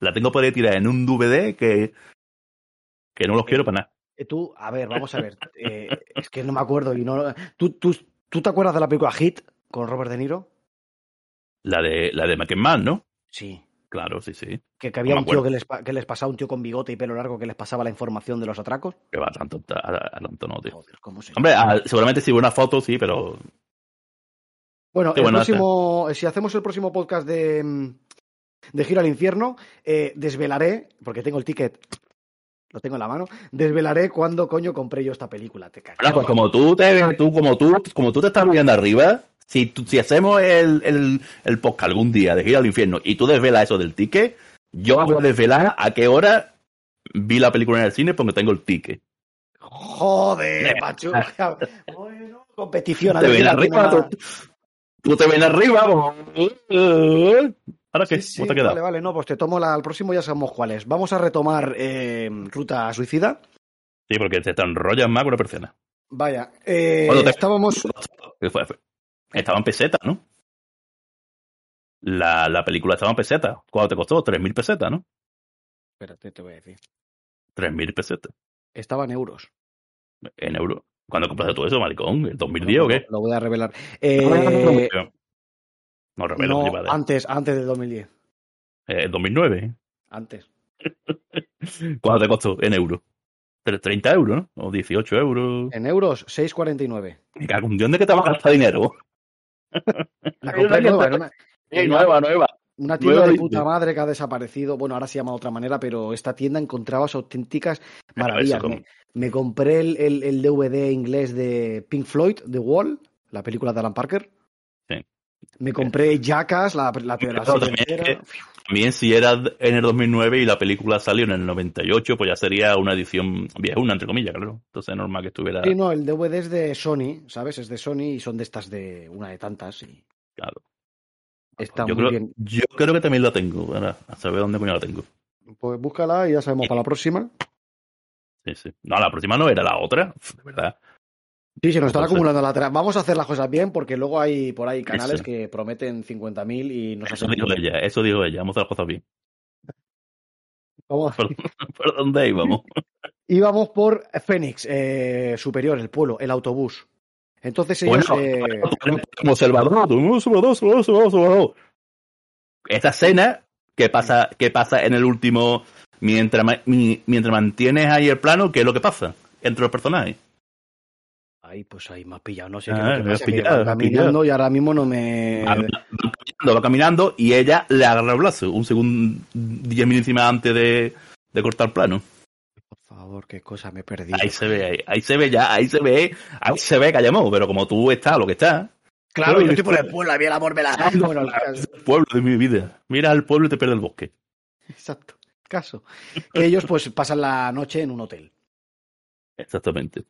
La tengo por ahí tirada en un DVD que, que no los quiero para nada. Eh, Tú, a ver, vamos a ver. eh, es que no me acuerdo y no... ¿Tú, tú, ¿Tú te acuerdas de la película Hit con Robert De Niro? La de, la de McKenman, ¿no? Sí. Claro, sí, sí. Que, que había No un tío que les, que les pasaba, un tío con bigote y pelo largo que les pasaba la información de los atracos. Que va tanto, a, tanto no, tío. Joder, ¿cómo se Hombre, ah, seguramente si una foto, sí, pero Bueno, el próximo, si hacemos el próximo podcast de, de Giro al Infierno, eh, desvelaré, porque tengo el ticket, lo tengo en la mano, desvelaré cuándo coño compré yo esta película. Te cagas. Bueno, pues como tú te, tú, como tú, como tú te estás viendo arriba, si, tú- si hacemos el, el, el podcast algún día de gira al infierno y tú desvelas eso del ticket, yo voy a desvelar a qué hora vi la película en el cine porque tengo el ticket. Joder, macho. bueno, competición. a Te ven arriba, tú, tú te ven arriba. ¿Ahora qué? Sí, sí, ¿Cómo te? Vale, vale, no, pues te tomo la, al próximo ya sabemos cuál es. Vamos a retomar eh, Ruta Suicida. Sí, porque te enrollas más con una persona. Vaya, eh, estábamos... Estaba en peseta, ¿no? La, la película estaba en peseta. ¿Cuánto te costó? 3.000 pesetas, ¿no? Espérate, te voy a decir. 3.000 pesetas Estaba en euros. en euros. ¿Cuándo compraste todo eso, maricón? ¿El 2010 o qué? Lo voy a revelar. Eh, no revelo, no, sí, vale. antes, antes del 2010. Eh, el 2009. Antes. [laughs] ¿Cuánto te costó en euros? Tre- 30 euros, ¿no? O 18 euros. En euros, 6,49. Me cago en Dios, ¿de qué te vas a gastar dinero? La compré nueva, nueva, nueva. una tienda de puta madre que ha desaparecido. Bueno, ahora se llama de otra manera, pero esta tienda encontrabas auténticas maravillas. me compré el, el- el DVD inglés de Pink Floyd, The Wall, la película de Alan Parker. Me compré Jackass, la, la, serie también si era en el 2009 y la película salió en el 98, pues ya sería una edición viejuna, entre comillas, claro. Entonces es normal que estuviera... Sí, no, el DVD es de Sony, ¿sabes? Es de Sony y son de estas de una de tantas. Y Claro. está yo, muy creo, bien. yo creo que también la tengo. Ahora, a saber dónde coño la tengo. Pues búscala y ya sabemos para la próxima. Sí, sí. No, la próxima no era la otra, de verdad. Sí, se nos están acumulando la tra- Vamos a hacer las cosas bien porque luego hay por ahí canales Eso. que prometen 50.000 y nos Eso dijo ella, eso dijo ella. Vamos a hacer las cosas bien. Vamos. [laughs] ¿Por, por dónde íbamos? [laughs] Íbamos por Phoenix, eh, superior, el pueblo, el autobús. Entonces ellos... Bueno, eh, como Salvador, Salvador, Salvador, Salvador. Esta escena que pasa, que pasa en el último, mientras, mientras mantienes ahí el plano, ¿qué es lo que pasa entre los personajes? Ay, pues ahí me ha pillado, no sé Ah, qué que me has pillado, has caminando y ahora mismo no me... Va, va caminando, va caminando y ella le agarra el brazo un segundo, diez milésimas antes de, de cortar plano. Por favor, qué cosa me he perdido. Ahí se ve, ahí, ahí se ve ya, ahí se ve, ahí se ve que ha llamado, pero como tú estás lo que estás, Claro, yo estoy por el pueblo, a mí el amor me la... Bueno, el es caso- el pueblo de mi vida. Mira al pueblo y te pierde el bosque. exacto. Caso. [laughs] Ellos pues pasan la noche en un hotel. Exactamente.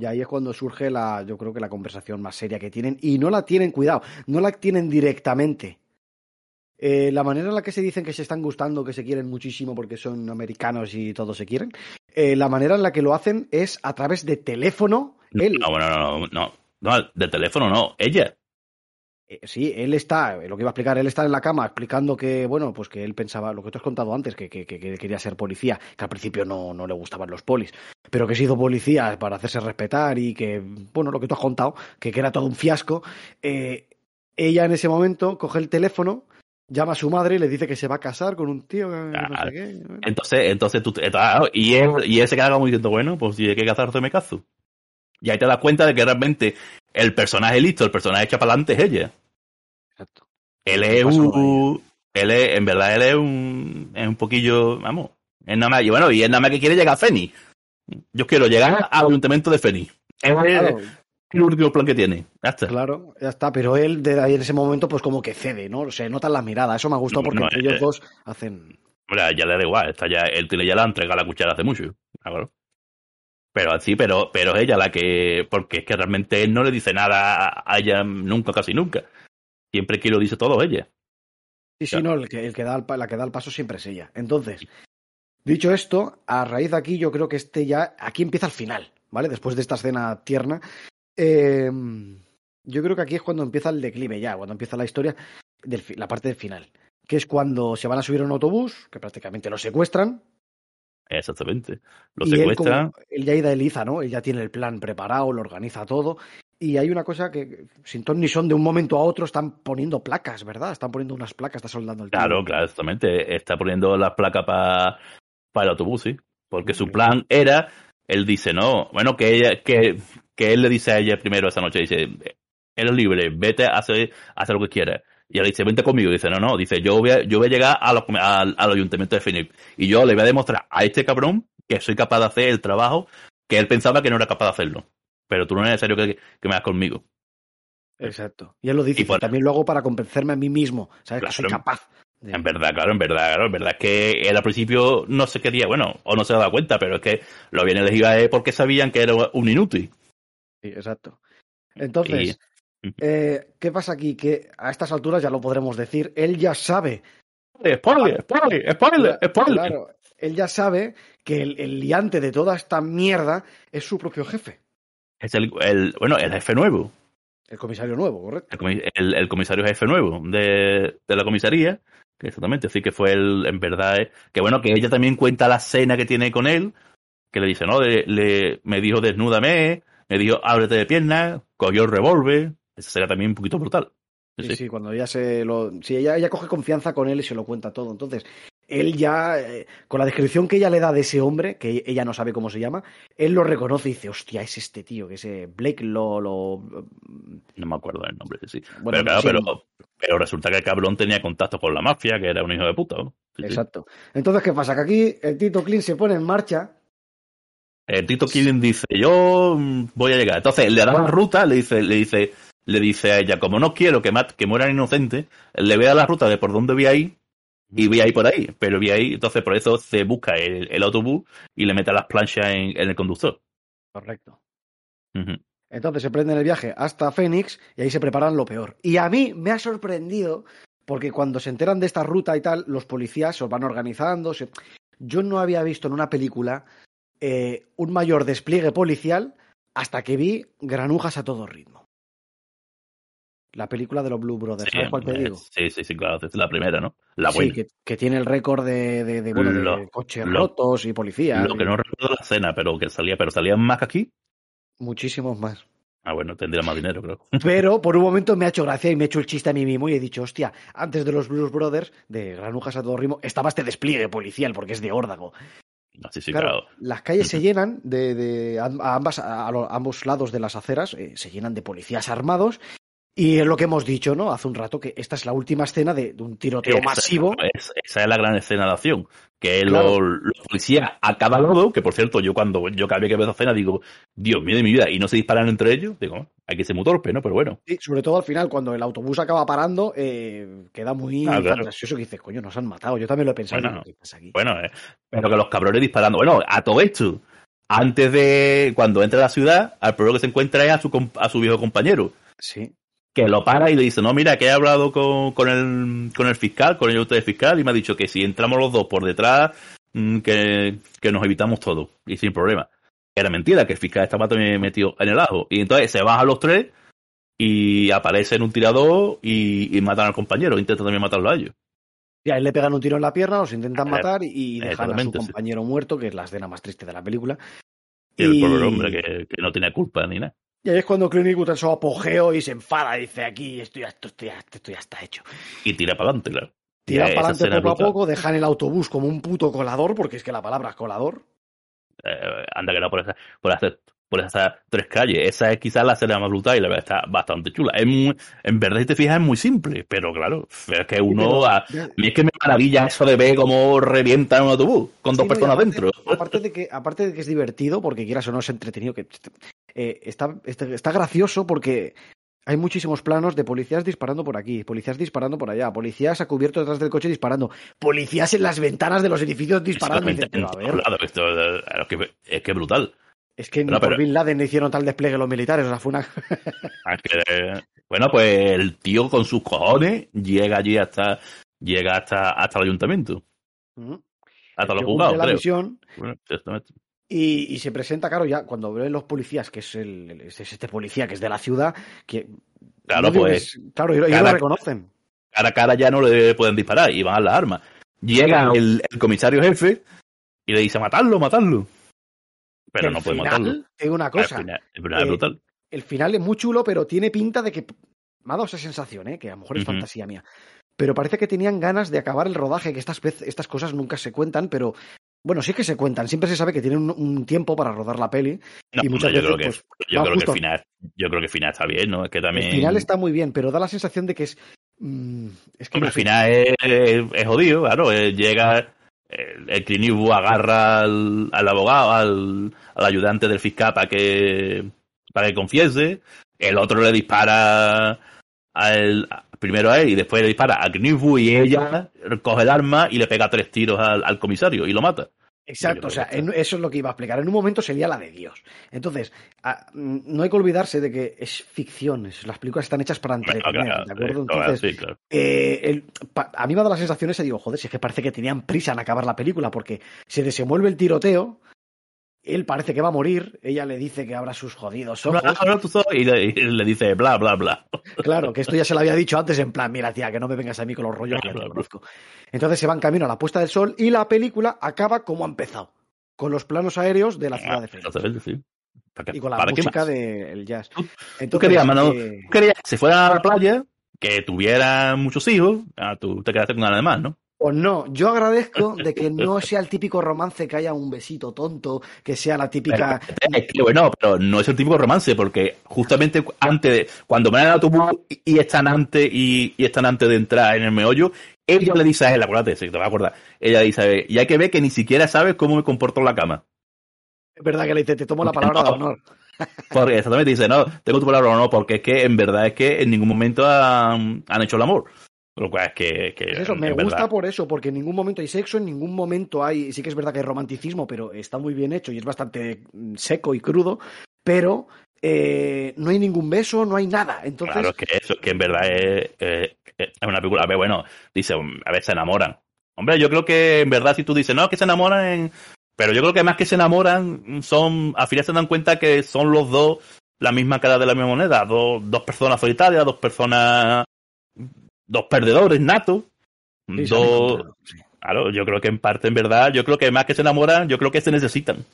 Y ahí es cuando surge la, yo creo que la conversación más seria que tienen. Y no la tienen, cuidado, no la tienen directamente. Eh, la manera en la que se dicen que se están gustando, que se quieren muchísimo porque son americanos y todos se quieren, eh, la manera en la que lo hacen es a través de teléfono. Él, No, bueno, no, no, no, no, de teléfono no, ella. Eh, sí, él está, lo que iba a explicar, él está en la cama explicando que, bueno, pues que él pensaba, lo que tú has contado antes, que, que, que- que quería ser policía, que al principio no, no le gustaban los polis, pero que se hizo policía para hacerse respetar y que, bueno, lo que tú has contado, que, que era todo un fiasco. eh, ella en ese momento coge el teléfono, llama a su madre y le dice que se va a casar con un tío que no sé qué. Entonces, entonces tú, ah, y él, y él se queda como diciendo, bueno, pues si hay que casarse me caso. Y ahí te das cuenta de que realmente el personaje listo, el personaje hecho para adelante es ella. Exacto. Él ¿Qué es un, él es, en verdad él es un, es un poquillo, vamos, es nada más, y bueno, y es nada más que quiere llegar a Feni. Yo quiero llegar al ayuntamiento de Feni. Es Claro, el último plan que tiene. Ya está. claro, ya está, pero él de ahí en ese momento pues como que cede, ¿no? Se notan las miradas, eso me ha gustado porque No, entre eh, ellos dos hacen... Hombre, ya le da igual, está ya, él tiene ya la entrega la cuchara hace mucho. Claro. Pero así, pero, pero ella la que, porque es que realmente él no le dice nada a ella nunca, casi nunca. Siempre que lo dice todo ella. Sí, sí, no, el que, el que da el, la que da el paso siempre es ella. Entonces, dicho esto, a raíz de aquí yo creo que este ya, aquí empieza el final, ¿vale? Después de esta escena tierna. Eh, yo creo que aquí es cuando empieza el declive ya, cuando empieza la historia, del, la parte del final. Que es cuando se van a subir a un autobús, que prácticamente lo secuestran, Exactamente. Lo y él, secuestra. como- él ya idealiza, ¿no? Él ya tiene el plan preparado, lo organiza todo. Y hay una cosa que, sin ton ni son, de un momento a otro están poniendo placas, ¿verdad? Están poniendo unas placas, está soldando el tío. Claro, claro, exactamente. Está poniendo las placas para el autobús, sí. Porque su plan era, él dice, no, bueno, que ella, que, que él le dice a ella primero esa noche, dice, eres libre, vete a hacer, a hacer lo que quieras. Y ella dice, vente conmigo. Dice, no, no, dice, yo voy a, yo voy a llegar a los- al, al ayuntamiento de Phoenix. Y yo le voy a demostrar a este cabrón que soy capaz de hacer el trabajo que él pensaba que no era capaz de hacerlo. Pero tú no es necesario que, que me hagas conmigo. Exacto. Y él lo dice, Y también lo hago para convencerme a mí mismo, ¿sabes? Que soy capaz. de- En verdad, claro, en verdad, claro, en verdad es que él al principio no se quería, bueno, o no se daba cuenta, pero es que lo habían elegido a él porque sabían que era un inútil. Sí, exacto. Entonces, eh, ¿qué pasa aquí? Que a estas alturas ya lo podremos decir, él ya sabe Spoiler, spoiler, spoiler, spoiler. Claro, él ya sabe que el, el liante de toda esta mierda es su propio jefe, Es el, el, bueno, el jefe nuevo, el comisario nuevo, correcto. el, comi- el- el comisario jefe nuevo de, de la comisaría, exactamente, sí que fue el, en verdad, eh, que bueno, que ella también cuenta la cena que tiene con él, que le dice, no, le, le- me dijo desnúdame, me dijo ábrete de piernas, cogió el revólver, esa será también un poquito brutal. Sí, Sí, cuando ella se lo. Sí, ella, ella coge confianza con él y se lo cuenta todo. Entonces, él ya, eh, con la descripción que ella le da de ese hombre, que ella no sabe cómo se llama, él lo reconoce y dice, hostia, es este tío, que ese Blake lo. lo... No me acuerdo del nombre, sí. Bueno, pero claro, sí, pero, pero resulta que el cabrón tenía contacto con la mafia, que era un hijo de puta. ¿no? Sí, sí. Exacto. Entonces, ¿qué pasa? Que aquí el Tito Clint se pone en marcha. El Tito Killing dice, yo mm, voy a llegar. Entonces le da la ruta, le dice, le dice, le dice a ella, como no quiero que, mat- que mueran inocentes, le voy a dar la ruta de por dónde voy a ir y voy a ir por ahí. Pero voy a ir, entonces por eso se busca el, el autobús y le mete las planchas en, en el conductor. Correcto. Entonces se prenden el viaje hasta Phoenix y ahí se preparan lo peor. Y a mí me ha sorprendido porque cuando se enteran de esta ruta y tal, los policías se van organizando. se- Yo no había visto en una película eh, un mayor despliegue policial hasta que vi granujas a todo ritmo. La película de los Blue Brothers, ¿sabes cuál te eh, digo? sí, sí, sí, claro, es la primera, ¿no? La sí, buena. que, que tiene el récord de, de, de, bueno, de Lo- coches lo- rotos y policías. Lo que y no recuerdo la escena, pero que salía, pero salían más que aquí. Muchísimos más. Ah, bueno, tendría más dinero, creo. [laughs] Pero por un momento me ha hecho gracia y me he hecho el chiste a mí mismo y he dicho, hostia, antes de los Blues Brothers, de Granujas a todo ritmo, estaba este despliegue policial porque es de órdago. Así sí, claro, claro. las calles [laughs] se llenan de, de a, a ambas, a, lo- ambos lados de las aceras, eh, se llenan de policías armados. Y es lo que hemos dicho, ¿no? Hace un rato que esta es la última escena de, de un tiroteo Esa- masivo. es- esa es la gran escena de acción. Que Claro. los, los policías a cada lado, que por cierto, yo cuando yo cada vez que veo esa escena digo, Dios mío de mi vida, y no se disparan entre ellos, digo, hay que ser muy torpe, ¿no? Pero bueno, Sí, sobre todo al final, cuando el autobús acaba parando, eh, queda muy Ah, claro. fantasioso que dices, coño, nos han matado. Yo también lo he pensado. Bueno. ¿qué pasa aquí? bueno, eh, pero que los cabrones disparando. Bueno, a todo esto, antes de cuando entra a la ciudad, al primero que se encuentra es a su, a su viejo compañero. Sí. Que lo para y le dice, no, mira, que he hablado con, con, el, con el fiscal, con el ayuntamiento fiscal, y me ha dicho que si entramos los dos por detrás, mm, que, que nos evitamos todo, y sin problema. Era mentira, que el fiscal estaba también metido en el ajo. Y entonces se bajan los tres y aparecen un tirador y, y matan al compañero, intentan también matarlo a ellos. Y a él le pegan un tiro en la pierna, los intentan Eh, matar y dejan a su sí. compañero muerto, que es la escena más triste de la película. Y el pobre hombre que, que no tenía culpa ni nada. Y ahí es cuando Clint Eastwood en su apogeo y se enfada dice, aquí esto ya, esto, ya, esto ya está hecho. Y tira para adelante, claro. Tiran Ya, para adelante poco a poco, dejan el autobús como un puto colador, porque es que la palabra es colador. Eh, anda que no por esa, por esa, por esas tres calles. Esa es quizás la escena más brutal y la verdad está bastante chula. Es muy, en verdad, si te fijas, es muy simple, pero claro, es que uno, Pero- a, mí es que me maravilla eso de ver cómo revientan un autobús con dos no, personas aparte- dentro. Aparte de, que, aparte de que es divertido, porque quieras o no es entretenido, que eh, está, está, está gracioso porque hay muchísimos planos de policías disparando por aquí, policías disparando por allá, policías a cubierto detrás del coche disparando, policías en las ventanas de los edificios disparando. Dices, a ver, Claro, esto, eh, es que es brutal. Es que ni por pero- Bin Laden hicieron tal despliegue los militares, o sea, fue una... [laughs] Ah, bueno, pues el tío con sus cojones llega allí hasta llega hasta, hasta el ayuntamiento, hasta los juzgados, la creo. misión Bueno, exactamente. y, y se presenta, claro, ya cuando ven los policías, que es, el, es este policía que es de la ciudad, que... Claro, no pues, es- claro, ellos, cada- lo reconocen. cara a cara ya no le pueden disparar y van a las armas. Llega el, el comisario jefe y le dice matadlo, matadlo. Pero no el final, matarlo. te digo una cosa, final- el es eh, brutal. el final es muy chulo, pero tiene pinta de que me ha dado esa sensación, ¿eh? que a lo mejor es fantasía mía. Pero parece que tenían ganas de acabar el rodaje, que estas, estas cosas nunca se cuentan, pero bueno, sí que se cuentan. Siempre se sabe que tienen un, un tiempo para rodar la peli. No, y muchas yo creo veces, que, pues, yo creo que el final, yo creo que el final está bien, ¿no? Es que también El final está muy bien, pero da la sensación de que es. mm, es que Hombre, no sé. final es, es- es jodido, claro. eh, llega el, Eastwood agarra al, al abogado, al, al ayudante del fiscal para que para que confiese. El otro le dispara a él, primero a él y después le dispara a Eastwood y ella coge el arma y le pega tres tiros al, al comisario y lo mata. Exacto, Yo o sea, en- eso es lo que iba a explicar. En un momento sería la de Dios. Entonces, a- mm, no hay que olvidarse de que es ficción. es- Las películas están hechas para entretener, claro, ¿de acuerdo? claro, Entonces, sí, claro. eh, el- pa- a mí me da la sensación esa, digo, joder, si es que parece que tenían prisa en acabar la película, porque se desenvuelve el tiroteo, él parece que va a morir, ella le dice que abra sus jodidos ojos. Y le, y le dice bla, bla, bla. Claro, que esto ya se lo había dicho antes en plan, mira tía, que no me vengas a mí con los rollos que te conozco. Entonces se van camino a la puesta del sol y la película acaba como ha empezado, con los planos aéreos de la ciudad de Phoenix Exactamente, sí. ¿Para qué- y con la música del jazz. Entonces, Tú querías, mano, eh, tú querías que se fueran a la playa, que tuvieran muchos hijos, ah, tú te quedaste con ganas de más, ¿no? Pues no, yo agradezco de que no sea el típico romance que haya un besito tonto, que sea la típica... Es que, bueno, pero no es el típico romance, porque justamente antes de, cuando van al autobús y, están antes y, y están antes de entrar en el meollo, ella le dice a él, acuérdate, si te vas a acordar, ella le dice a él, y hay que ver que ni siquiera sabes cómo me comporto en la cama. Es verdad que le dice, te tomo la [laughs] palabra de honor. [laughs] Porque exactamente dice, no, tengo tu palabra o no, porque es que en verdad es que en ningún momento han, han hecho el amor. Lo cual es que, que eso, me gusta verdad- por eso, porque en ningún momento hay sexo, en ningún momento hay, sí que es verdad que hay romanticismo, pero está muy bien hecho y es bastante mm, seco y crudo, pero eh, no hay ningún beso, no hay nada. Entonces, Claro, es que eso, es que en verdad es, eh, es una película. A ver, bueno, dice, a ver, se enamoran. Hombre, yo creo que en verdad si tú dices, no, es que se enamoran, en- pero yo creo que más que se enamoran, son, al final se dan cuenta que son los dos la misma cara de la misma moneda, dos, dos personas solitarias, dos personas, dos perdedores natos, sí, dos, encontrado, sí. claro, yo creo que en parte, en verdad, yo creo que más que se enamoran, yo creo que se necesitan.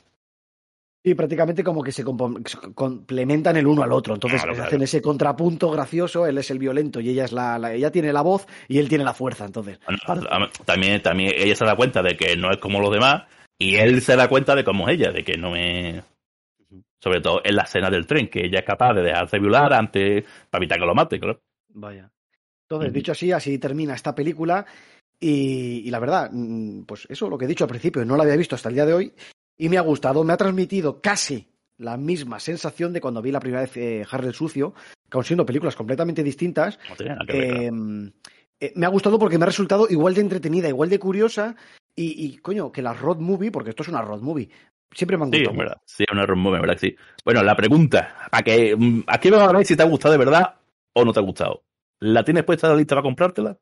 Y prácticamente como que se complementan el uno al otro. Entonces Claro, hacen claro. ese contrapunto gracioso, él es el violento y ella es la, la- ella tiene la voz y él tiene la fuerza. Entonces, Bueno, también, también ella se da cuenta de que no es como los demás y él se da cuenta de cómo es ella, de que no es... Sobre todo en la escena del tren, que ella es capaz de dejarse violar antes para evitar que lo mate, claro. vaya. Entonces, dicho así, así termina esta película. Y, y la verdad, mm, pues eso, lo que he dicho al principio, no la había visto hasta el día de hoy y me ha gustado, me ha transmitido casi la misma sensación de cuando vi la primera vez eh, Harry el Sucio, que aun siendo películas completamente distintas, No claro. eh, eh, me ha gustado porque me ha resultado igual de entretenida, igual de curiosa y, y, coño, que la road movie, porque esto es una road movie, siempre me han Sí, gustado. en verdad. Sí, es una en verdad que sí. Bueno, la pregunta, ¿a que, mm, aquí vamos a ver si te ha gustado de verdad o no te ha gustado? ¿La tienes puesta la lista para comprártela?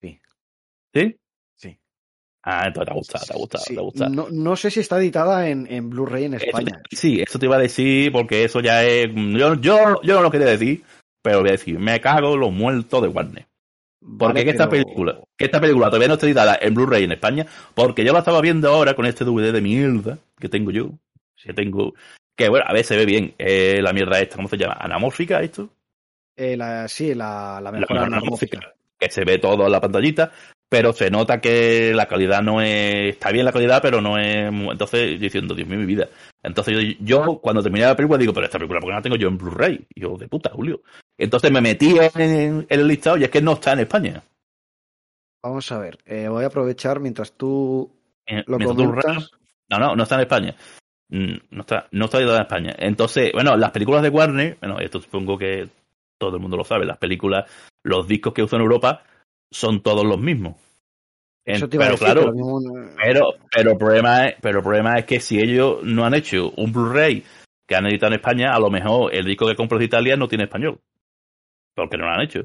Sí. ¿Sí? Sí. Ah, entonces te ha gustado, te ha gustado, Sí, te ha gustado. No, no sé si está editada en, en Blu-ray en Eso España. te- sí, eso te iba a decir porque eso ya es... Yo, yo, yo no lo quería decir, pero voy a decir, me cago los muertos de Warner. Porque Vale, que esta pero- película, que esta película todavía no está editada en Blu-ray en España, porque yo la estaba viendo ahora con este DVD de mierda que tengo yo, que tengo, que bueno, a ver, se ve bien, eh, la mierda esta, ¿cómo se llama? ¿Anamórfica esto? Eh, la, sí, la, la La anamórfica, que se ve todo en la pantallita, pero se nota que la calidad no es, está bien la calidad, pero no es, entonces diciendo, Dios mío, mi vida. Entonces yo, yo, cuando terminé la película digo, pero esta película, ¿por qué no la tengo yo en Blu-ray? Y yo, de puta, Julio. Entonces me metí en, en el listado y es que no está en España. Vamos a ver, eh, voy a aprovechar mientras tú Eh, lo mientras tú. No, no, no está en España. Mm, No está, no está en España. Entonces, bueno, las películas de Warner, bueno, esto supongo que todo el mundo lo sabe, las películas, los discos que usan en Europa son todos los mismos. Eso te iba a pero decir, claro, no- pero, pero el problema es, pero el problema es que si ellos no han hecho un Blu-ray que han editado en España, a lo mejor el disco que compras de Italia no tiene español. Porque no lo han hecho.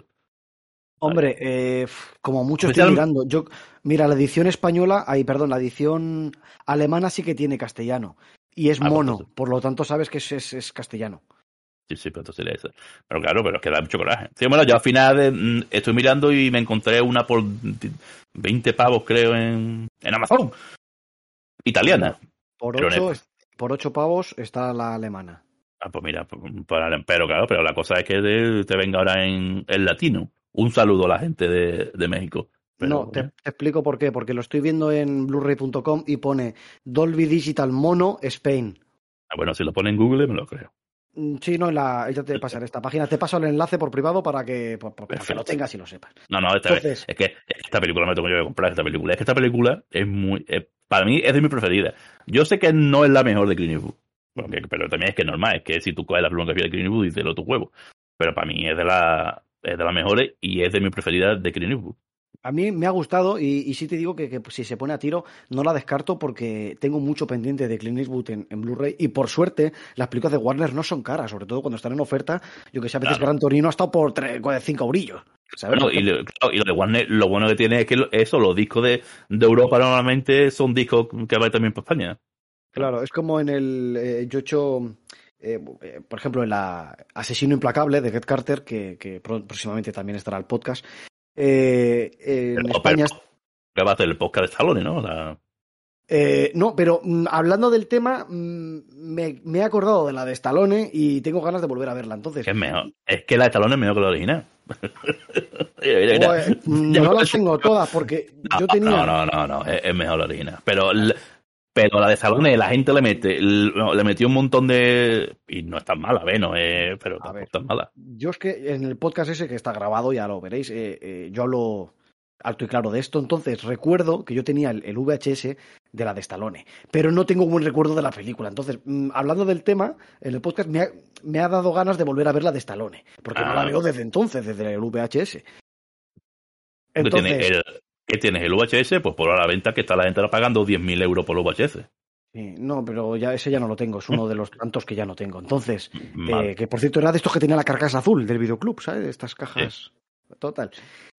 Hombre, eh, como mucho estoy Especial- mirando. Yo, mira, la edición española, ahí, perdón, la edición alemana sí que tiene castellano. Y es Ah, pues mono, por lo tanto sabes que es, es, es castellano. Sí, sí, pero entonces sería. Pero claro, pero es que da mucho coraje. Sí, bueno, yo al final eh, mm, estoy mirando y me encontré una por 20 pavos, creo, en, en Amazon. Italiana. Por Pero ocho, neta. es- por ocho pavos está la alemana. Ah, pues mira, pues, para- pero claro, pero la cosa es que te venga ahora en, en latino. Un saludo a la gente de, de México. Pero, no, te, bueno, te explico por qué. Porque lo estoy viendo en blu-ray.com y pone Dolby Digital Mono Spain. ah, bueno, si lo pone en Google me lo creo. Mm, Sí, no, en la, te pasaré esta página. Te paso el enlace por privado para que, para que lo tengas y lo sepas. No, no, esta, Entonces- es que esta película me tengo yo que comprar esta película. Es que esta película es muy, eh, para mí es de mi preferida. Yo sé que no es la mejor de Clint Eastwood, porque- pero también es que es normal, es que si tú coges la filmografía de Clint Eastwood dices lo tu huevo. Pero para mí es de la, es de las mejores y es de mi preferida de Clint Eastwood. A mí me ha gustado y, y sí te digo que, que, si se pone a tiro no la descarto porque tengo mucho pendiente de Clint Eastwood en, en Blu-ray y por suerte las películas de Warner no son caras, sobre todo cuando están en oferta. Yo que sé, a veces Claro. Gran Torino ha estado por 5 brillos. ¿sabes? Bueno, y, lo, claro, y lo de Warner, lo bueno que tiene es que eso, los discos de, de Europa normalmente son discos que van también para España. Claro, es como en el. eh, yo he hecho. eh, eh, por ejemplo, en la Asesino Implacable de Get Carter, que, que próximamente también estará el podcast. Eh, en España. que va a hacer el podcast de Stallone, ¿no? La- Eh, no, pero mm, hablando del tema, mm, me, me he acordado de la de Stallone y tengo ganas de volver a verla. Entonces, es mejor. Es que la de Stallone es mejor que la original. [laughs] Mira, mira, mira. Joder, mm, no las tengo todas porque [laughs] yo tenía. No, no, no, no, es, es mejor la original. Pero, pero la de Stallone, la gente le mete, le metió un montón de. Y no es tan mala, ¿ves? No es, pero tampoco ver. es tan mala. Yo es que en el podcast ese que está grabado, ya lo veréis, eh, eh, yo hablo alto y claro de esto. Entonces recuerdo que yo tenía el, el VHS de la de Stallone, pero no tengo buen recuerdo de la película. Entonces, mm, hablando del tema, en el podcast me ha, me ha dado ganas de volver a ver la de Stallone, porque no la Ah. veo desde entonces, desde el VHS. ¿Qué tienes, Entonces, el, ¿Qué tienes? ¿El VHS? Pues por la venta que está la gente pagando 10.000 euros por el VHS. sí, no, pero ya ese ya no lo tengo, es uno de los [laughs] tantos que ya no tengo. Entonces. Eh, que por cierto era de estos que tenía la carcasa azul del videoclub, ¿sabes? Estas cajas. Total.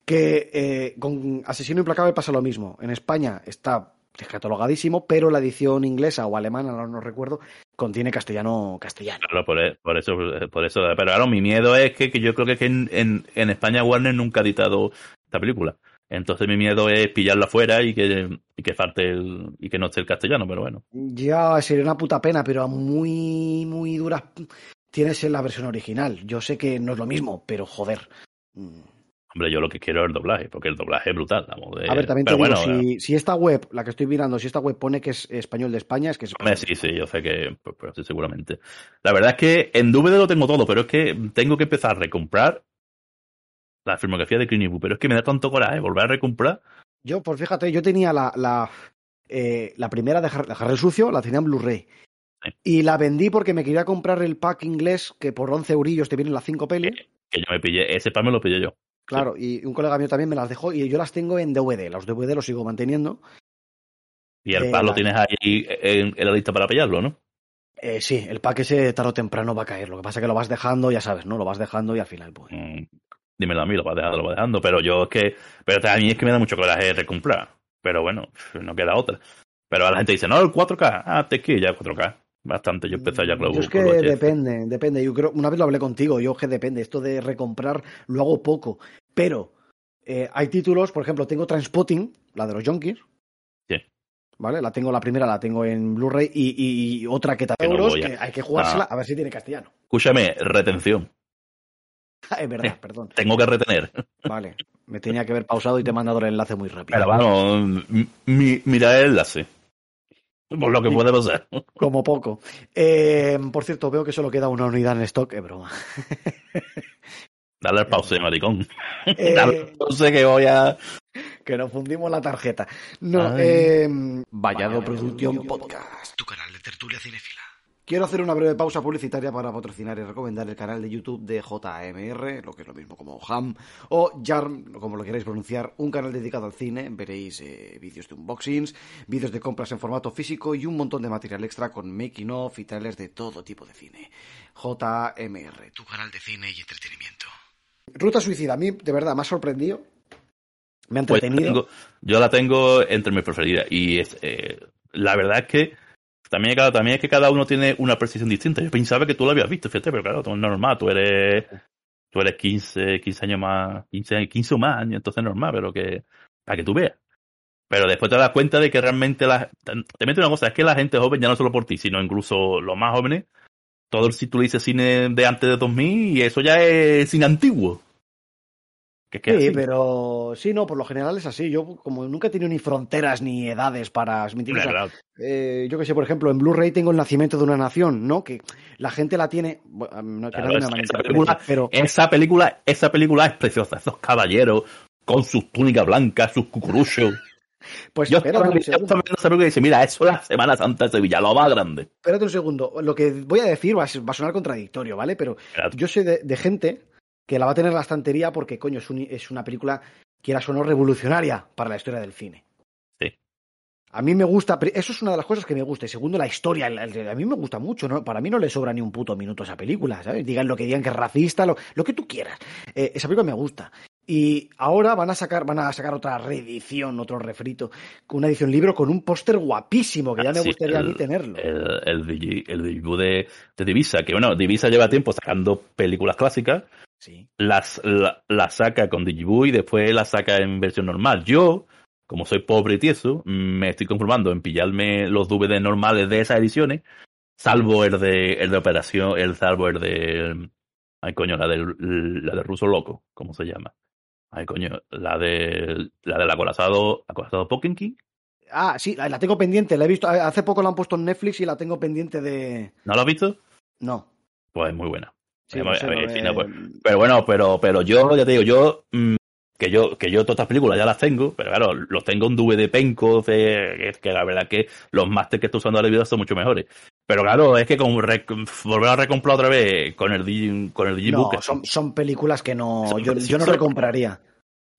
Que eh, con Asesino Implacable pasa lo mismo. En España está descatalogadísimo, pero la edición inglesa o alemana, no, no recuerdo, contiene castellano castellano. Claro, por, e- por eso, por eso. Pero claro, mi miedo es que, que yo creo que en, en, en España Warner nunca ha editado esta película. Entonces mi miedo es pillarla fuera y que, y que falte el, y que no esté el castellano, pero bueno. Ya sería una puta pena, pero a muy, muy duras tienes en la versión original. Yo sé que no es lo mismo, pero joder. Hombre, yo lo que quiero es el doblaje, porque el doblaje es brutal. de- A ver, también te digo, bueno, si, si esta web, la que estoy mirando, si esta web pone que es español de España, es que es hombre, sí, sí, yo sé que, pues, pues, sí, seguramente. La verdad es que en DVD lo tengo todo, pero es que tengo que empezar a recomprar la filmografía de Clint Eastwood, pero es que me da tanto coraje volver a recomprar. Yo, pues fíjate, yo tenía la, la, eh, la primera de Har- de Harry el Sucio, la tenía en Blu-ray. Sí. Y la vendí porque me quería comprar el pack inglés que por 11 eurillos te vienen las 5 pelis. Que yo me pillé, ese pan me lo pillé yo. Claro, y un colega mío también me las dejó y yo las tengo en DVD. Los DVD los sigo manteniendo. Y el Eh, pan lo tienes ahí en, en la lista para pillarlo, ¿no? Eh, sí, el pack ese tarde o temprano va a caer. Lo que pasa es que lo vas dejando, ya sabes, ¿no? Lo vas dejando y al final, pues. Mm, dímelo a mí, lo vas dejando, lo vas dejando. Pero yo es que, pero a mí es que me da mucho coraje recomprar. Pero bueno, no queda otra. Pero la gente dice, no, el 4K. Ah, te que ya 4K. Bastante, yo empecé ya con Yo es que VHS. depende, depende. Yo creo, una vez lo hablé contigo, yo que depende. Esto de recomprar lo hago poco. Pero eh, hay títulos, por ejemplo, tengo Transpotting, la de los Junkies. Sí. ¿Vale? La tengo la primera, la tengo en Blu-ray y, y- y otra que te no euros, a- que hay que jugársela Ah. a ver si tiene castellano. Escúchame, retención. [laughs] es verdad, perdón. Tengo que retener. Vale. Me tenía que haber pausado y te he mandado el enlace muy rápido. Pero mi, mira el enlace. Por lo que puede pasar. [laughs] Como poco. Eh, por cierto, veo que solo queda una unidad en stock, es broma. [laughs] Dale al pause, maricón. Eh, Dale al pause que voy a. que nos fundimos la tarjeta. No, Ay. eh, Vallado Producción Podcast. Tu canal de tertulia cinéfila. Quiero hacer una breve pausa publicitaria para patrocinar y recomendar el canal de YouTube de JMR, lo que es lo mismo como Ham, o Jarm, como lo queráis pronunciar, un canal dedicado al cine. Veréis eh, vídeos de unboxings, vídeos de compras en formato físico y un montón de material extra con making of y trailers de todo tipo de cine. JMR, tu canal de cine y entretenimiento. Ruta Suicida, a mí de verdad me ha sorprendido. Me ha Pues entretenido. tengo- yo la tengo entre mis preferidas. Y es, eh, la verdad es que también, cada- también es que cada uno tiene una percepción distinta. Yo pensaba que tú lo habías visto, fíjate, pero claro, tú es normal, tú eres, tú eres 15, 15 años más, 15, 15 o más años, entonces es normal, pero que, para que tú veas. Pero después te das cuenta de que realmente la, te meto una cosa, es que la gente joven, ya no solo por ti, sino incluso los más jóvenes, todo si tú le dices cine de antes de 2000 y eso ya es cine antiguo. Que es que es Sí, así. pero sí, no, por lo general es así. Yo, como nunca he tenido ni fronteras ni edades para. Claro, eh, yo que sé, por ejemplo, en Blu-ray tengo el nacimiento de una nación, ¿no? Que la gente la tiene. bueno, no que Claro, nadie me esa- película- pero Esa película, esa película es preciosa. Esos caballeros con sus túnicas blancas, sus cucuruchos. pues Yo espérate estaba un yo segundo. estaba viendo esa película y dice, mira, eso es la Semana Santa de Sevilla, lo más grande. Espérate un segundo. Lo que voy a decir va a, ser- va a sonar contradictorio, ¿vale? Pero Espérate. yo sé de, de gente que la va a tener en la estantería porque, coño, es, un- es una película, quieras o no, revolucionaria para la historia del cine. Sí. A mí me gusta, eso es una de las cosas que me gusta. Y segundo, la historia. a mí me gusta mucho, ¿no? Para mí no le sobra ni un puto minuto a esa película, ¿sabes? Digan lo que digan que es racista, lo, lo que tú quieras. Eh, esa película me gusta. Y ahora van a sacar, van a sacar otra reedición, otro refrito, con una edición libro con un póster guapísimo, que ya me Ah, Sí, gustaría a el- mí tenerlo. El, el, el debut de, de Divisa, que bueno, Divisa lleva tiempo sacando películas clásicas, Sí. las, la, saca con Digiboo y después la saca en versión normal. Yo, como soy pobre y tieso, me estoy conformando en pillarme los DVD normales de esas ediciones, salvo el de, el de Operación, el salvo el de... Ay, coño, la del, la del ruso loco, ¿cómo se llama? Ay, coño, la de la del acorazado, acorazado Pokenkin. Ah, sí, la la tengo pendiente, la he visto, hace poco la han puesto en Netflix y la tengo pendiente de... ¿No lo has visto? No. Pues es muy buena. Sí, A no ver, sé, a ver, no, sí, eh, no, pues, Pero bueno, pero, pero yo, ya te digo, yo, mm, que yo, que yo todas estas películas ya las tengo, pero claro, los tengo en DVD penco, que, que la verdad que los máster que estoy usando ahora de vida son mucho mejores. Pero claro, es que con volver a recomprar otra vez con el, Digi- con el Digibook, no, son, son películas que no, Son- yo, yo no son- recompraría.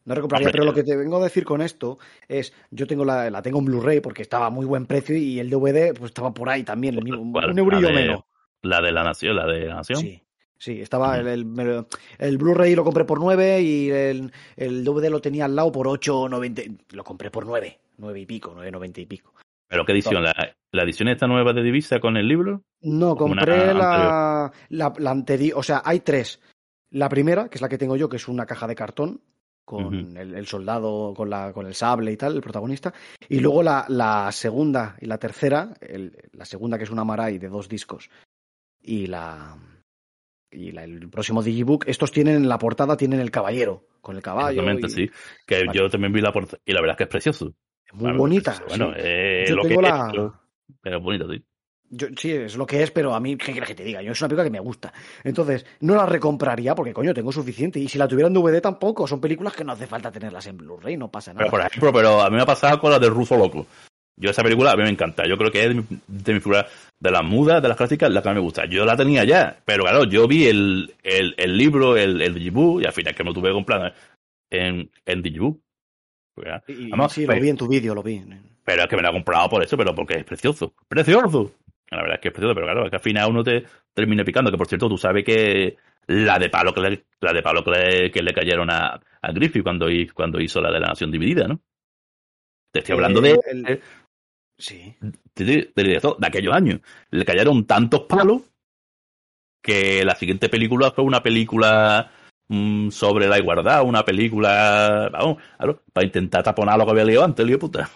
No recompraría, Hombre, pero lo que te vengo a decir con esto es, yo tengo la, la tengo en Blu-ray porque estaba a muy buen precio y el DVD pues estaba por ahí también, el mismo- ¿Cuál? un eurillo de- menos. la de la nación, la de la nación. Sí, sí, estaba el, el Blu-ray lo compré por 9 y el, el DVD lo tenía al lado por 8,90. Lo compré por 9, 9 y pico, 9,90 y pico. Pero qué edición, la, la edición esta nueva de Divisa con el libro. No, compré la, la, la anterior. O sea, hay tres. La primera, que es la que tengo yo, que es una caja de cartón con el, el soldado con, la, con el sable y tal, el protagonista. Y luego la, la segunda y la tercera, el- la segunda que es una Marai de dos discos. Y la. Y la- el próximo Digibook, estos tienen en la portada, tienen el caballero, con el caballo. Exactamente, y- sí. Que Vale. yo también vi la portada y la verdad es que es precioso. Es Muy bonita. es. Bueno, sí. eh, Yo lo que tengo es, la- pero, pero es bonito, sí. Yo, sí, es lo que es, pero a mí, ¿qué quieres que te diga? Yo es una película que me gusta. Entonces, no la recompraría porque, coño, tengo suficiente. Y si la tuviera en DVD tampoco. Son películas que no hace falta tenerlas en Blu-ray, no pasa nada. Pero por ejemplo, pero a mí me ha pasado con la del ruso loco. Yo esa película a mí me encanta. Yo creo que es de mi, de mi figura, de las mudas, de las clásicas, la que me gusta. Yo la tenía ya, pero claro, yo vi el, el, el libro, el, el Digiboo, y al final que me lo tuve que comprar en, en Digiboo. Y- sí, lo vi en tu vídeo, lo vi. Pero es que me la he comprado por eso, pero porque es precioso. ¡Precioso! La verdad es que es precioso, pero claro, es que al final uno te termina picando. Que por cierto, tú sabes que la de palo que le, la de palo que le, que le cayeron a, a Griffith cuando, cuando hizo la de la Nación Dividida, ¿no? Te estoy hablando Eh, de, el- Sí. de, de, de- de aquellos años. Le cayeron tantos palos que la siguiente película fue una película mm, sobre la igualdad, una película, vamos, claro, para intentar taponar lo que había leído antes, lío puta.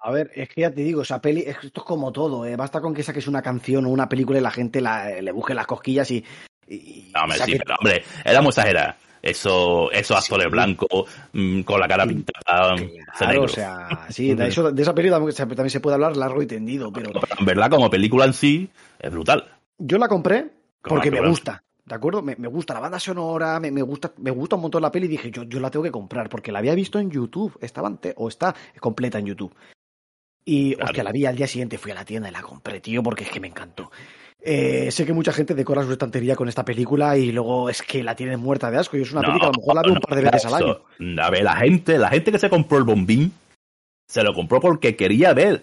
A ver, es que ya te digo, esa peli, esto es como todo, ¿eh? Basta con que saques una canción o una película y la gente la- le busque las cosquillas y. y- No, hombre, saque- sí, pero hombre, era muy exagerada. Eso, esos actores Sí. blancos mm, con la cara pintada. de Claro, o sea, sí, de, eso, de esa película también se- puede hablar largo y tendido, pero Pero en verdad, como película en sí, es brutal. yo la compré porque me gusta, ¿de acuerdo? Me, me gusta la banda sonora, me, me gusta, me gusta un montón la peli y dije, yo, yo la tengo que comprar porque la había visto en YouTube, estaba ante- o está completa en YouTube. Y Claro. hostia, la vi al día siguiente, fui a la tienda y la compré, tío, porque es que me encantó. Eh, sé que mucha gente decora su estantería con esta película y luego es que la tienen muerta de asco. Y es una película, a lo mejor la veo un par de veces al año. A ver, la gente, la gente que se compró el bombín, se lo compró porque quería ver.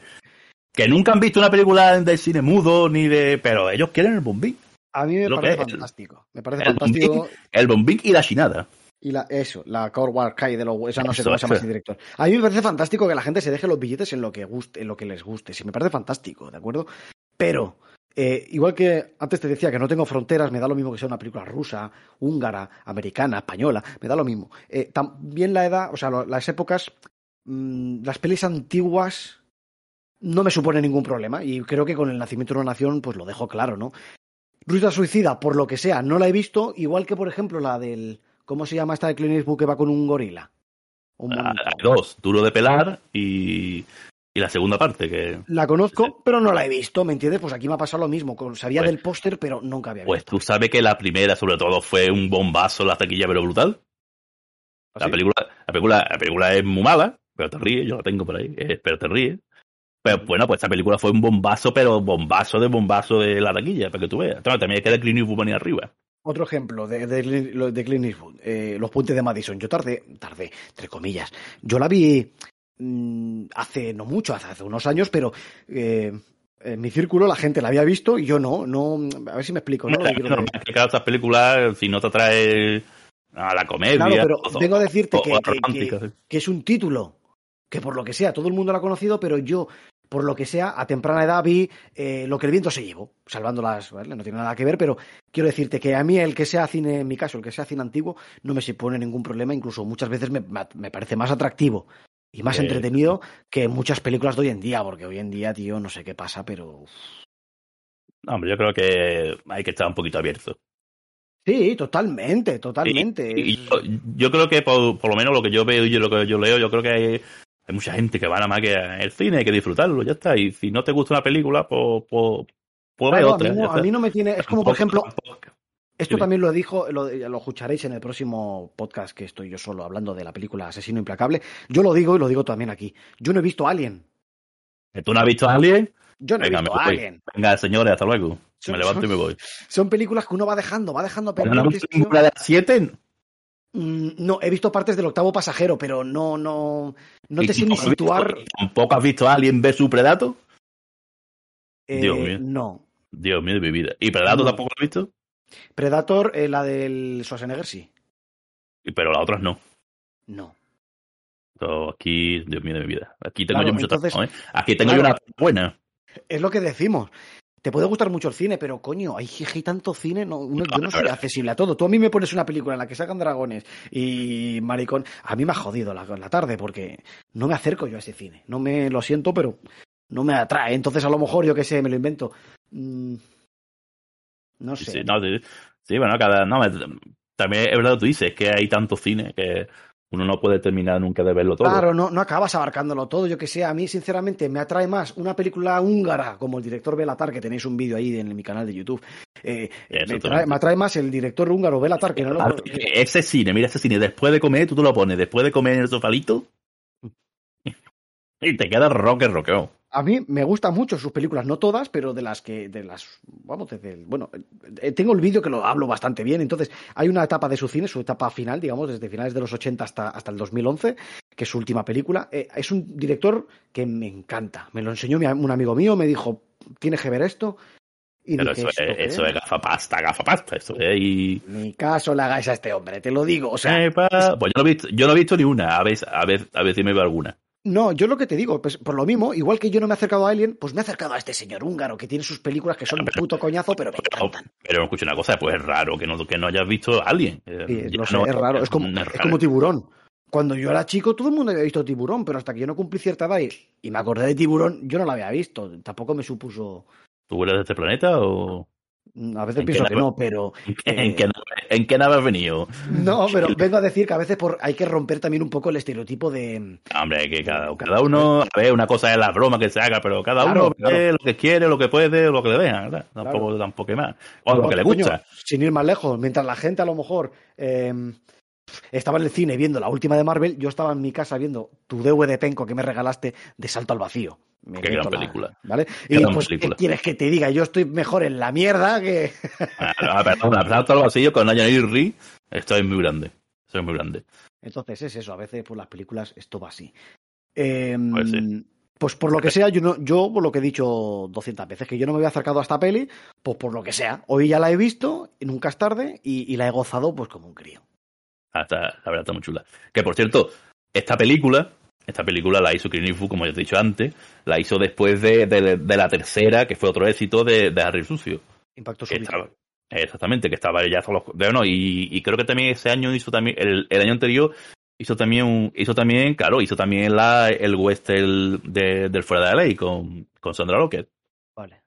Que nunca han visto una película de cine mudo ni de. Pero ellos quieren el bombín. A mí me parece fantástico. Me parece El fantástico. bombín, el bombín y la chinada. Y la, eso, la Core War Kai de los esa no sé cómo se llama ese director. A mí me parece fantástico que la gente se deje los billetes en lo que guste, en lo que les guste. Sí, me parece fantástico, ¿de acuerdo? Pero, eh, igual que antes te decía que no tengo fronteras, me da lo mismo que sea una película rusa, húngara, americana, española, me da lo mismo. Eh, también la edad, o sea, las épocas, mm, las pelis antiguas no me supone ningún problema. Y creo que con el nacimiento de una nación, pues lo dejo claro, ¿no? Ruta Suicida, por lo que sea, no la he visto, igual que, por ejemplo, la del. ¿Cómo se llama esta de Clint Eastwood que va con un gorila? Un Ah. Hay dos, duro de pelar y, y la segunda parte, que La conozco, pero no la he visto, ¿me entiendes? Pues aquí me ha pasado lo mismo. Sabía Pues- del póster, pero nunca había pues visto. tú sabes que la primera sobre todo fue un bombazo la taquilla pero brutal. La ¿Así? película, la película, la película es muy mala, pero te ríes, yo la tengo por ahí, eh, pero te ríes. Pero bueno, pues esta película fue un bombazo, pero bombazo de bombazo de la taquilla, para que tú veas. Claro, también queda Clint Eastwood venir arriba. Otro ejemplo de, de, de Clint Eastwood, eh, Los Puentes de Madison. Yo tardé, tardé, entre comillas. Yo la vi mm, hace no mucho, hace, hace unos años, pero eh, en mi círculo la gente la había visto y yo no. no a ver si me explico, ¿no? Quiero normal decir. que cada estas películas, si no te atrae a la comedia, Claro, pero o- vengo a decirte o- que, o que- romántica, sí. que es un título que por lo que sea todo el mundo lo ha conocido, pero yo, por lo que sea, a temprana edad vi eh, lo que el viento se llevó, salvando las, ¿vale? no tiene nada que ver, pero quiero decirte que a mí el que sea cine, en mi caso, el que sea cine antiguo, no me supone ningún problema, incluso muchas veces me, me parece más atractivo y más Eh, entretenido que muchas películas de hoy en día, porque hoy en día, tío, no sé qué pasa, pero... No, hombre, yo creo que hay que estar un poquito abierto. Sí, totalmente, totalmente. Y yo creo que por, por lo menos lo que yo veo y lo que yo leo, yo creo que hay, hay mucha gente que va nada más que al cine, hay que disfrutarlo, ya está. Y si no te gusta una película, pues, pues, pues a, otra. mí no, a mí no me tiene... Es como, por ejemplo, Esto también lo dijo, lo, lo escucharéis en el próximo podcast que estoy yo solo hablando de la película Asesino Implacable. Yo lo digo y lo digo también aquí. Yo no he visto Alien. ¿Tú no has visto a alguien? Yo no Venga, he visto. Alien. Venga, señores, hasta luego. Son- me levanto y me voy. Son películas que uno va dejando, va dejando ¿No visto tío. ninguna de las siete? Mm, No, he visto partes del octavo pasajero, pero no, no, no ¿Y te sé ni has visto- situar. ¿Tampoco has visto a alguien ver su Predator? eh, Dios mío. No. Dios mío de mi vida. ¿Y Predator No. tampoco lo has visto? Predator, eh, la del Schwarzenegger, sí. Pero las otras no. No. Aquí, Dios mío de mi vida. Aquí tengo Claro, yo mucho entonces- trabajo, ¿eh? Aquí tengo Claro. yo una buena. Es lo que decimos. Te puede gustar mucho el cine, pero coño, hay, hay tanto cine, no, uno- yo no soy accesible a todo. Tú a mí me pones una película en la que sacan dragones y maricón. A mí me ha jodido la, la tarde porque no me acerco yo a ese cine. No me lo siento, pero no me atrae. Entonces, a lo mejor, yo qué sé, me lo invento. Mm, no sé. Sí, no, sí, sí, bueno, cada. No, me- también es verdad, tú dices que hay tanto cine que uno no puede terminar nunca de verlo todo. Claro, no, no acabas abarcándolo todo, yo que sé. A mí, sinceramente, me atrae más una película húngara como el director Belatar, que tenéis un vídeo ahí en mi canal de YouTube. Eh, trae, me atrae más el director húngaro Belatar, que no lo. Ah, Ese cine, mira ese cine, después de comer, tú te lo pones, después de comer en el sofalito. [laughs] Y te queda roque, roqueo. A mí me gustan mucho sus películas, no todas, pero de las que, de las, vamos, desde el, bueno, eh, tengo el vídeo que lo hablo bastante bien, entonces hay una etapa de su cine, su etapa final, digamos, desde finales de los 80 hasta, hasta el 2011, que es su última película. Eh, es un director que me encanta, me lo enseñó mi- un amigo mío, me dijo, tienes que ver esto, y Pero dije, eso, "¿Esto es, eso es gafapasta, gafapasta. Eso es. Y. Ni caso le hagáis a este hombre, te lo digo, o sea, Epa, Pues yo no, he visto, yo no he visto ni una, a ver, a ver, a ver si me veo alguna. No, yo lo que te digo, pues por lo mismo, igual que yo no me he acercado a Alien, pues me he acercado a este señor húngaro que tiene sus películas que son un puto coñazo, pero me Pero, encantan. pero escucha una cosa, pues es raro que no, que no hayas visto a alguien. Eh, Sí, lo sé, no- es raro, es como, es como tiburón. Cuando yo era chico, todo el mundo había visto tiburón, pero hasta que yo no cumplí cierta edad y, y me acordé de tiburón, yo no la había visto. Tampoco me supuso. ¿Tú eres de este planeta o A veces ¿En pienso que nave? no, pero. [laughs] en, eh, qué, nave- en qué nave has venido? No, pero vengo a decir que a veces por, hay que romper también un poco el estereotipo de. Hombre, que cada, cada uno, a ver, una cosa es la broma que se haga, pero cada Claro, uno claro. ve lo que quiere, lo que puede, lo que le deja, ¿verdad? Tampoco, tampoco hay más. O lo que le Coño, gusta. sin ir más lejos, mientras la gente a lo mejor eh, estaba en el cine viendo la última de Marvel, yo estaba en mi casa viendo tu DVD penco que me regalaste de Salto al Vacío. Me Qué gran la- película. ¿Vale? Qué Y pues, película. ¿qué quieres que te diga? Yo estoy mejor en la mierda que. Ah, perdón, aplauso al vacío con Nayan y Ri. Esto es muy grande. Esto es muy grande. Entonces es eso, a veces por las películas esto va así. Eh, Pues sí. pues por lo que sea, yo, no, yo por lo que he dicho 200 veces, que yo no me había acercado a esta peli, pues por lo que sea. Hoy ya la he visto, y nunca es tarde, y, y la he gozado pues como un crío. Ah, está- la verdad está muy chula. Que por cierto, esta película, esta película la hizo Eastwood, como ya te he dicho antes, la hizo después de, de- de la tercera, que fue otro éxito de, de Harry Sucio. Impacto estaba, exactamente, que estaba ya los, bueno, y, y creo que también ese año hizo también, el, el año anterior hizo también un, hizo también, claro, hizo también la, el western de, del fuera de la ley con, con Sandra Lockett. Vale.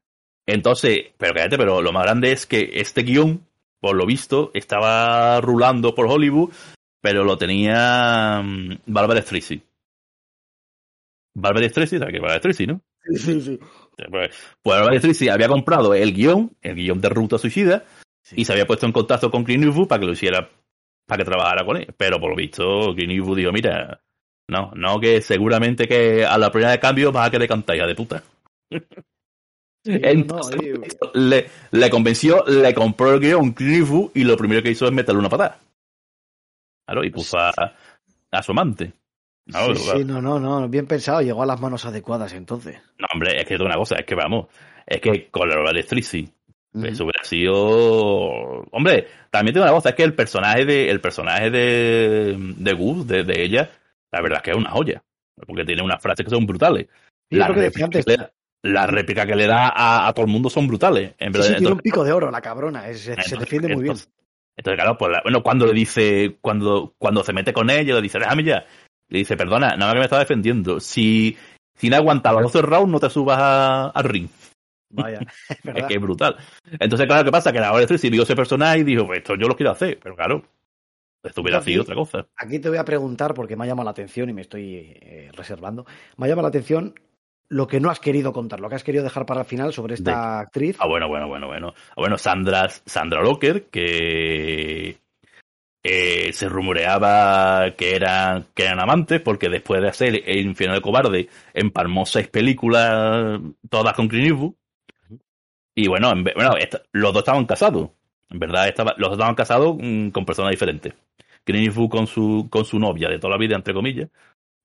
Entonces, pero cállate, pero lo más grande es que este guion, por lo visto, estaba rulando por Hollywood, pero lo tenía mm, Barbara Streisand. Barbara Streisand, ¿sabes qué Barbara Streisand, no? Sí, sí, sí. Pues, pues Barbara había comprado el guion, el guion de Ruta Suicida, Sí. y se había puesto en contacto con Clint Eastwood para que lo hiciera, para que trabajara con él. Pero por lo visto, Clint Eastwood dijo, mira, no, no, que seguramente que a la primera de cambio vas a querer cantar, hija de puta. [laughs] Sí, Entonces, no, le, le convenció, le compró el guion Clint Eastwood y lo primero que hizo es meterle una patada. Claro, y puso a, a su amante. No, sí, sí, no, no, no, bien pensado, llegó a las manos adecuadas entonces. no, hombre, es que es una cosa, es que vamos, es que con la Barbara Streisand, Ujú. eso hubiera sido... Hombre, también tengo una cosa, es que el personaje de, el personaje de, de Gus, de, de ella, la verdad es que es una joya. Porque tiene unas frases que son brutales. Sí, decía réplica antes. que le la réplica que le da a, a todo el mundo son brutales. En Sí, verdad, sí, tiene un pico de oro la cabrona, es- se, defiende muy bien. entonces- Entonces, claro, pues la- bueno, cuando le dice, cuando, cuando se mete con ella, le dice, déjame ya. Le dice, perdona, nada más que me estaba defendiendo. Si, si no aguantas los 12 rounds, no te subas a- al ring. Vaya, [laughs] es que es brutal. Entonces, claro, ¿qué pasa? Que la hora de vio ese personaje y dijo, pues esto yo lo quiero hacer. Pero claro, esto hubiera Aquí- sido otra cosa. Aquí te voy a preguntar, porque me ha llamado la atención y me estoy eh, reservando, me ha llamado la atención lo que no has querido contar, lo que has querido dejar para el final sobre esta actriz. Ah, bueno, bueno, bueno, bueno. Ah, bueno, Sandra, Sandra Locker, que eh, se rumoreaba que eran, que eran amantes, porque después de hacer El Infierno del Cobarde, empalmó seis películas, todas con Clint. Y bueno, en bueno los dos estaban casados. En verdad, estaba, los dos estaban casados mm, con personas diferentes. Clint con su, con su novia de toda la vida, entre comillas.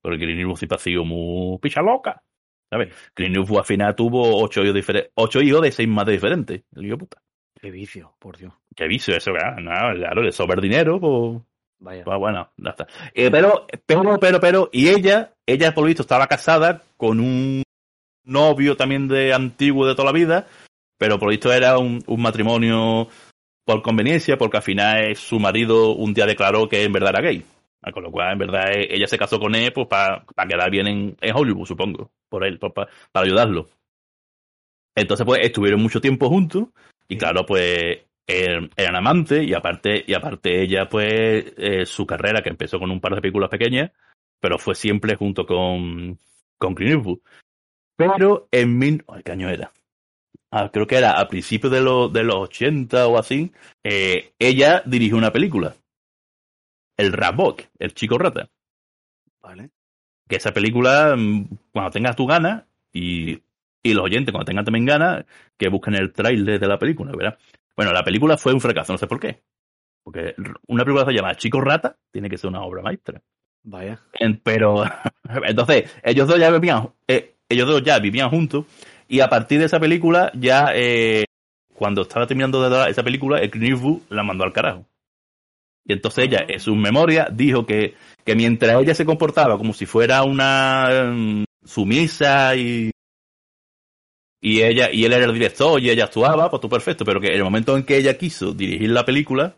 Porque Clint Eastwood siempre ha sido muy picha loca. ¿Sabes? Clint al final tuvo ocho hijos, ocho hijos de seis madres diferentes. El hijo de puta. Qué vicio, por Dios. Qué vicio eso, claro. No, claro, le sobra dinero, pues, Vaya. pues bueno, ya está. Eh, pero, pero, pero, pero, y ella, ella por lo visto estaba casada con un novio también de antiguo de toda la vida, pero por lo visto era un, un matrimonio por conveniencia, porque al final su marido un día declaró que en verdad era gay. Ah, Con lo cual, en verdad, eh, ella se casó con él pues para quedar bien en, en Hollywood, supongo, por él, pa- para ayudarlo. Entonces, pues, estuvieron mucho tiempo juntos, y claro, pues, er- eran amantes, y aparte, y aparte ella, pues, eh, su carrera, que empezó con un par de películas pequeñas, pero fue siempre junto con, con Clint Eastwood. Pero en mil, ay, ¿qué año era? Ah, creo que era a principios de, los de los 80 o así, eh, ella dirigió una película. El Rabok, el chico rata. Vale. Que esa película, mm, cuando tengas tu gana, y, y los oyentes cuando tengan también ganas, que busquen el trailer de la película, ¿verdad? Bueno, la película fue un fracaso, no sé por qué. Porque una película se llama Chico Rata, tiene que ser una obra maestra. Vaya. Pero [laughs] entonces ellos dos ya vivían eh, ellos dos ya vivían juntos y a partir de esa película ya eh, cuando estaba terminando de dar esa película el Clint la mandó al carajo y entonces ella en sus memorias dijo que, que mientras ella se comportaba como si fuera una mm, sumisa y y ella y él era el director y ella actuaba pues tú perfecto pero que en el momento en que ella quiso dirigir la película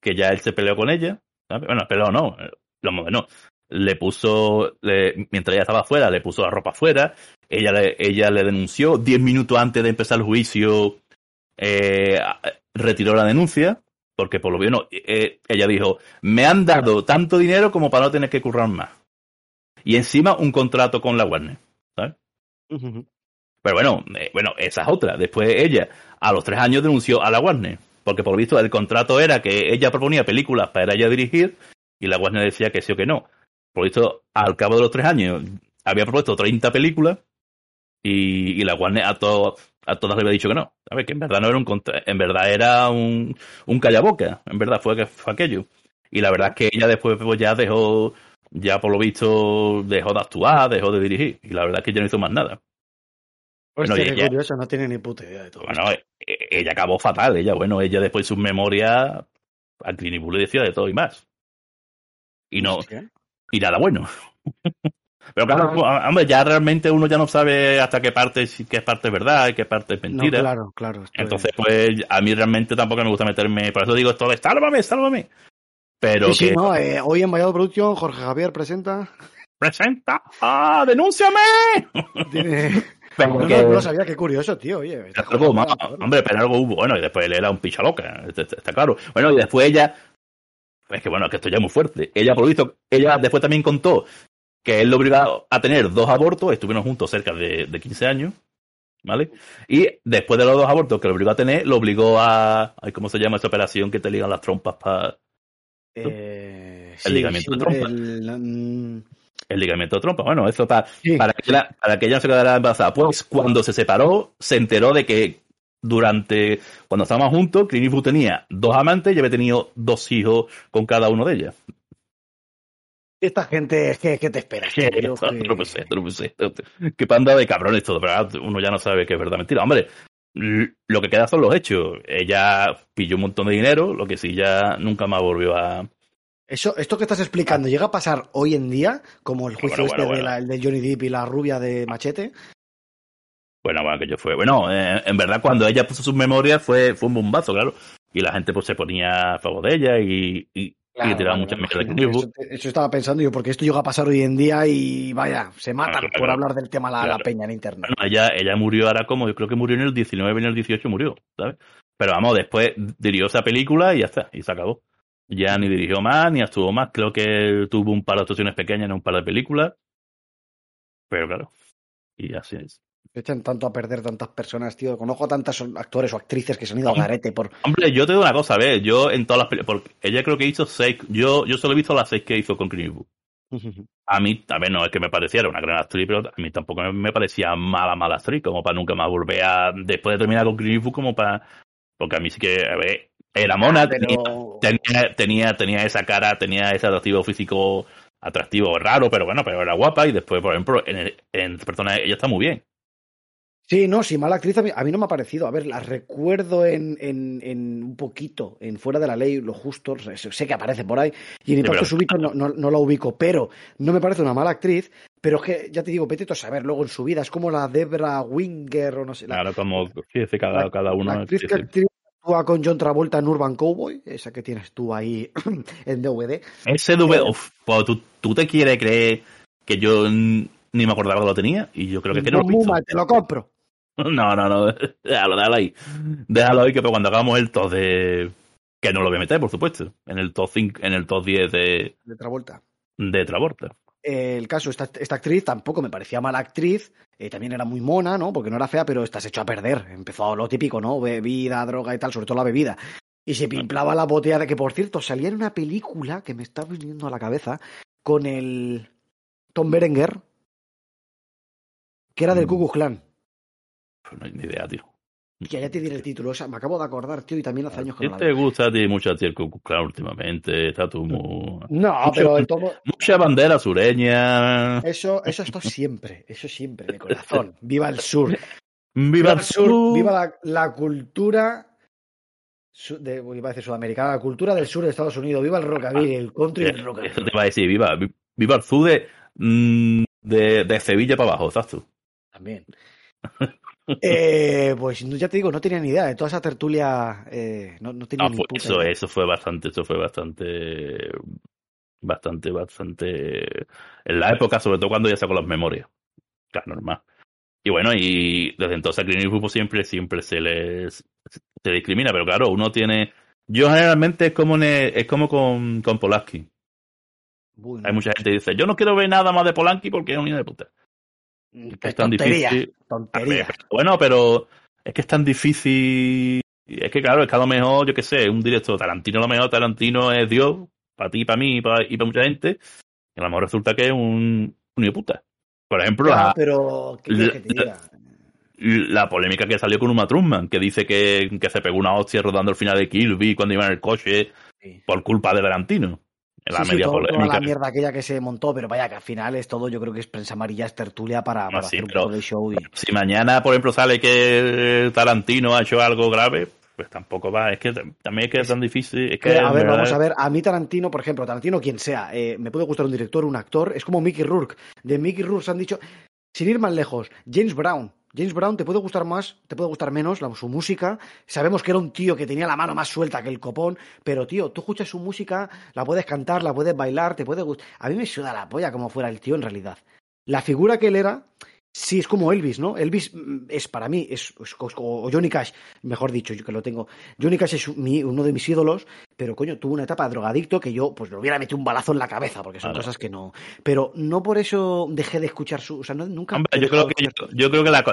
que ya él se peleó con ella ¿sabes? bueno peleó no eh, lo no le puso, mientras ella estaba afuera, le puso la ropa afuera, ella le, ella le denunció, diez minutos antes de empezar el juicio, eh, retiró la denuncia, porque por lo menos eh, ella dijo, me han dado tanto dinero como para no tener que currar más. Y encima un contrato con la Warner, ¿sabes? Ujú. Pero bueno, eh, bueno, esa es otra. Después ella, a los tres años, denunció a la Warner. Porque por lo visto el contrato era que ella proponía películas para ella dirigir y la Warner decía que sí o que no. Por esto, al cabo de los tres años, había propuesto 30 películas y, y la Warner a, todo, a todas le había dicho que no. ¿Sabes? Que en verdad no era un contra, en verdad era un, un callaboca. En verdad fue, fue aquello. Y la verdad es que ella después pues, ya dejó, ya por lo visto, dejó de actuar, dejó de dirigir. Y la verdad es que ya no hizo más nada. Bueno, ella, curioso, no tiene ni puta idea de todo. Bueno, esto. ella acabó fatal. Ella, bueno, ella después sus memorias, al Clint le decía de todo y más. Y no, y nada bueno. [laughs] Pero claro, hombre, ya realmente uno ya no sabe hasta qué parte qué parte es verdad y qué parte es mentira. No, claro, claro. Entonces, pues, a mí realmente tampoco me gusta meterme. Por eso digo esto de sálvame, sálvame. Pero sí, que... sí, no, eh, hoy en Vallado Producción, Jorge Javier presenta. ¡Presenta! ¡Ah, denúnciame! [laughs] Tiene... No, que... no, no, sabía, qué curioso, tío. Oye, algo más, hombre, pero algo hubo. Bueno, y después él era un picha loca, está, está claro. Bueno, y después ella. Es que bueno, que esto ya es muy fuerte. Ella, por lo visto, ella después también contó que él lo obligó a tener dos abortos, estuvieron juntos cerca de, de 15 años, ¿vale? Y después de los dos abortos que lo obligó a tener, lo obligó a. ¿Cómo se llama esa operación que te ligan las trompas para. Eh, el sí, ligamento sí, de trompa. el, mm, El ligamento de trompa. Bueno, eso para, Sí. para, que para que ella no se quedara embarazada. Pues cuando se separó, se enteró de que durante. Cuando estaban juntos, Clint Eastwood tenía dos amantes y había tenido dos hijos con cada uno de ellas. Esta gente, ¿qué, qué te esperas? [laughs] Que, no sé, no lo sé. Qué panda de cabrones todo, ¿verdad? Uno ya no sabe qué es verdad mentira. Hombre, lo que queda son los hechos. Ella pilló un montón de dinero, lo que sí ya nunca más volvió a. Eso, esto que estás explicando, ¿llega a pasar hoy en día? Como el juicio Bueno, bueno, este bueno. De, la- el de Johnny Depp y la rubia de Machete. Bueno, bueno, que yo fue. Bueno, eh, en verdad, cuando ella puso sus memorias fue, fue un bombazo, claro. Y la gente pues se ponía a favor de ella y, y, y tiraba muchas mierda de Clint Eastwood. eso, eso estaba pensando yo, porque esto llega a pasar hoy en día y vaya, se matan Claro, por claro. hablar del tema la, la Claro. peña en internet. Bueno, ella, ella murió ahora como, yo creo que murió en el 19, en el 18 murió, ¿sabes? Pero vamos, después dirigió esa película y ya está, y se acabó. Ya ni dirigió más, ni actuó más. Creo que tuvo un par de actuaciones pequeñas en un par de películas. Pero claro, y así es. Echan tanto a perder tantas personas, tío. Conozco a tantos actores o actrices que se han ido a garete por. Hombre, yo te digo una cosa, a ver, yo en todas las películas, ella creo que hizo seis, yo, yo solo he visto las seis que hizo con Clint. [laughs] A mí, a ver, no es que me pareciera una gran actriz, pero a mí tampoco me- parecía mala, mala actriz, como para nunca más volver a, después de terminar con Clint como para, porque a mí sí que, a ver, era mona, Ah, tenía, pero... tenía, tenía, tenía esa cara, tenía ese atractivo físico atractivo raro, pero bueno, pero era guapa y después, por ejemplo, en, el- en persona ella está muy bien. Sí, no, sí, mala actriz a mí, a mí no me ha parecido. A ver, la recuerdo en, en, en un poquito, en Fuera de la Ley, lo justo, sé, que aparece por ahí, y en Sí, Impacto pero- Súbito no, no, no la ubico, pero no me parece una mala actriz, pero es que, ya te digo, a saber luego en su vida, es como la Debra Winger o no sé, la, Claro, como, fíjese, cada, la- cada uno. la actriz sí, que sí. Actúa con John Travolta en Urban Cowboy, esa que tienes tú ahí [clears throat] en DVD. Ese DVD, uf, pues, ¿tú, tú te quieres creer que yo ni me acordaba que lo tenía y yo creo que, que no No, lo he muy visto. mal, te lo compro. [laughs] No, no, no, déjalo, déjalo ahí. Déjalo ahí que cuando hagamos el top de... Que no lo voy a meter, por supuesto, en el top 5, en el top 10 de, De Travolta. de Travolta. El caso, esta, esta actriz tampoco me parecía mala actriz, eh, también era muy mona, ¿no? Porque no era fea, pero estás hecho a perder. Empezó lo típico, ¿no? Bebida, droga y tal, sobre todo la bebida. Y se pimplaba la botella de que, por cierto, salía en una película que me está viniendo a la cabeza con el Tom Berenger, que era del Mm. Ku Klux Klan. Pues no hay ni idea, tío. Que ya te diré el título, o sea, me acabo de acordar, tío, y también hace años que ¿Qué no la te gusta a ti mucho a ti el últimamente? Está tú muy... No, Mucho- pero el tomo, Mucha bandera sureña. eso, eso está siempre, eso siempre, de corazón. [laughs] Viva el sur. Viva el sur. viva la, la cultura de, iba a decir sudamericana, la cultura del sur de Estados Unidos, viva el rockabilly, el country y el rock and Eso te iba a decir, viva, vi- viva el sur de, mm, de, de Sevilla para abajo, ¿sabes tú? También. [laughs] Eh, pues ya te digo, no tenía ni idea de toda esa tertulia, eh, no, no tenía Ah, ni puta eso, idea. eso fue bastante, eso fue bastante, bastante, bastante, en la época, sobre todo cuando ya sacó las memorias. Claro, normal. Y bueno, y desde entonces a Clint Eastwood siempre, siempre se les, se discrimina, pero claro, uno tiene, yo generalmente es como, es como con, con Polanski. Uy. Hay mucha gente que dice, yo no quiero ver nada más de Polanski porque es un hijo de puta. Qué Es tan tontería, difícil. tontería. Bueno, pero es que es tan difícil. Es que, claro, es que a lo mejor, yo qué sé, un director Tarantino, a lo mejor Tarantino es Dios, para ti, para mí y para, y para mucha gente, y a lo mejor resulta que es un, un puta. Por ejemplo, la, pero ¿qué quieres que te diga? la polémica que salió con Uma Thurman, que dice que, que se pegó una hostia rodando el final de Kirby cuando iba en el coche Sí. por culpa de Tarantino. La Sí, sí, media todo- toda polémica. la mierda aquella que se montó, pero vaya que al final es todo, yo creo que es prensa amarilla, es tertulia para, para hacer un pero- poco de show. Y... Si mañana, por ejemplo, sale que Tarantino ha hecho algo grave, pues tampoco va. Es que también es que es tan difícil. Es que, Que, a ver, verdad, vamos a ver, a mí Tarantino, por ejemplo, Tarantino quien sea, eh, me puede gustar un director, un actor, es como Mickey Rourke. De Mickey Rourke se han dicho, sin ir más lejos, James Brown. James Brown te puede gustar más, te puede gustar menos la- su música. Sabemos que era un tío que tenía la mano más suelta que el copón, pero tío, tú escuchas su música, la puedes cantar, la puedes bailar, te puede gustar. A mí me suda la polla como fuera el tío en realidad. La figura que él era, sí es como Elvis, ¿no? Elvis mm, es para mí, es, es- o Johnny Cash, mejor dicho, yo que lo tengo. Johnny Cash es mi- uno de mis ídolos, pero coño, tuvo una etapa de drogadicto que yo pues le hubiera metido un balazo en la cabeza, porque son Claro. cosas que no. Pero no por eso dejé de escuchar su. O sea, no- nunca. Hombre, yo creo que, yo, yo creo que la,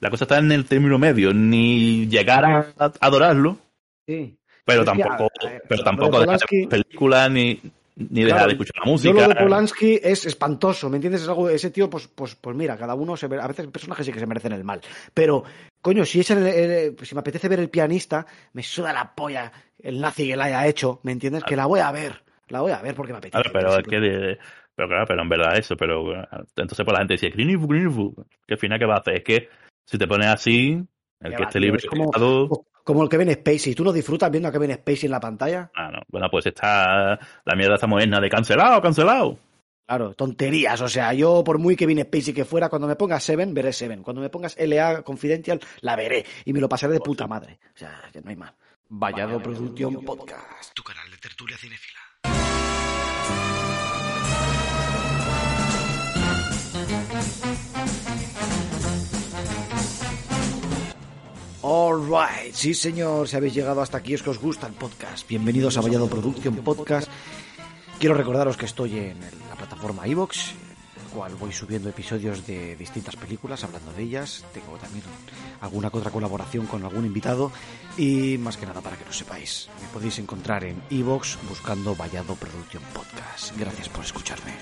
la, cosa está en el término medio, ni llegar a, a adorarlo, Sí. pero Es que, tampoco, a- pero tampoco de dejar de películas ni, ni dejar Claro, de escuchar la Yo música. lo de Polanski es espantoso, ¿me entiendes? Es algo, ese tío, pues, pues, pues mira, cada uno se ve, a veces hay personajes sí que se merecen el mal. Pero, coño, si es el- el- si me apetece ver el pianista, me suda la polla el nazi que la haya hecho, ¿me entiendes? Que la voy a ver, la voy a ver porque me apetece. Claro, pero es que, de- pero claro, pero en verdad eso, pero entonces pues la gente dice, Green Info, Green Info", que al final, ¿qué va a hacer? Es que si te pones así, el que esté libre es como- Como el Kevin Spacey. ¿Tú no disfrutas viendo a Kevin Spacey en la pantalla? ah, no. bueno, pues está la mierda esta moderna de cancelado, cancelado. Claro, tonterías. O sea, yo por muy Kevin Spacey que fuera, cuando me pongas Seven, veré Seven. Cuando me pongas LA Confidential, la veré. Y me lo pasaré de puta madre. O sea, ya no hay más. Vallado Producción Podcast. Tu canal de tertulia cinefila. Alright, sí señor, si habéis llegado hasta aquí es que os gusta el podcast. Bienvenidos a Vallado Producción Podcast. Quiero recordaros que estoy en la plataforma iVoox, en la cual voy subiendo episodios de distintas películas, hablando de ellas. Tengo también alguna otra colaboración con algún invitado. Y más que nada, para que lo sepáis, me podéis encontrar en iVoox buscando Vallado Producción Podcast. Gracias por escucharme.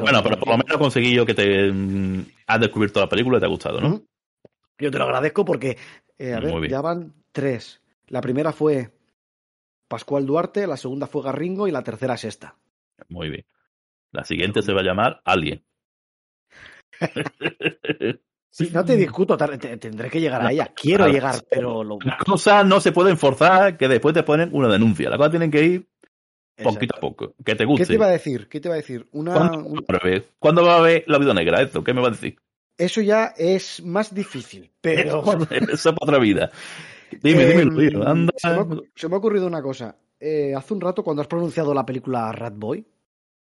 Bueno, pero por lo menos conseguí yo que te mm, has descubierto la película y te ha gustado, ¿no? Yo te lo agradezco porque, eh, a Muy ver, bien. ya van tres. La primera fue Pascual Duarte, la segunda fue Garringo y la tercera es esta. Muy bien. La siguiente se va a llamar Alien. [laughs] Sí, no te discuto, tendré que llegar a ella. Quiero Claro. llegar, pero lo... Las cosas no se pueden forzar que después te ponen una denuncia. Las cosas tienen que ir poquito a poco. Que te ¿Qué guste. te iba a decir? ¿Qué te iba a decir? Una, ¿Cuándo, un- va a ver? ¿Cuándo va a ver la vida negra? Esto, ¿qué me va a decir? Eso ya es más difícil, pero... [laughs] Eso es para otra vida. Dime, Eh, dime, tío. Anda. Se me, ha, se me ha ocurrido una cosa. Eh, hace un rato, cuando has pronunciado la película Rat Boy...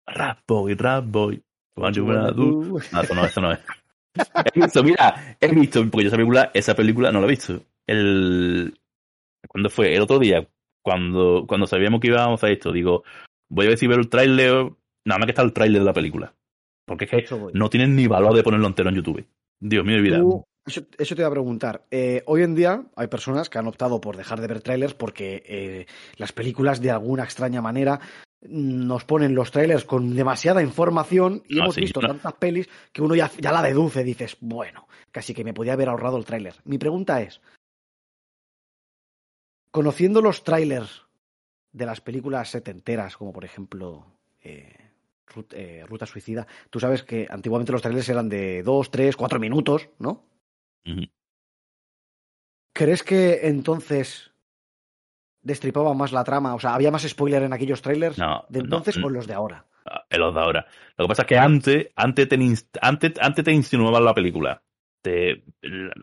Rap boy, rap boy. Do? No, eso no, eso no es. He visto, mira, he visto, porque yo esa película, esa película no la he visto. El, ¿cuándo fue? El otro día, cuando, cuando sabíamos que íbamos a esto, digo, voy a ver si veo el tráiler, nada más que está el tráiler de la película. Porque es que no tienen ni valor de ponerlo entero en YouTube. Dios mío, de vida. Eso, eso te iba a preguntar. Eh, hoy en día hay personas que han optado por dejar de ver trailers porque eh, las películas de alguna extraña manera nos ponen los trailers con demasiada información y Ah, hemos sí, visto no. tantas pelis que uno ya, ya la deduce, dices, bueno, casi que me podía haber ahorrado el trailer. Mi pregunta es, conociendo los trailers de las películas setenteras, como por ejemplo eh, eh, Ruta Suicida, tú sabes que antiguamente los trailers eran de dos, tres, cuatro minutos, ¿no? ¿Crees que entonces destripaba más la trama? O sea, ¿había más spoiler en aquellos trailers No, de entonces no. o en los de ahora? en los de ahora. Lo que pasa es que antes, antes te, antes, antes te insinuaban la película. Te,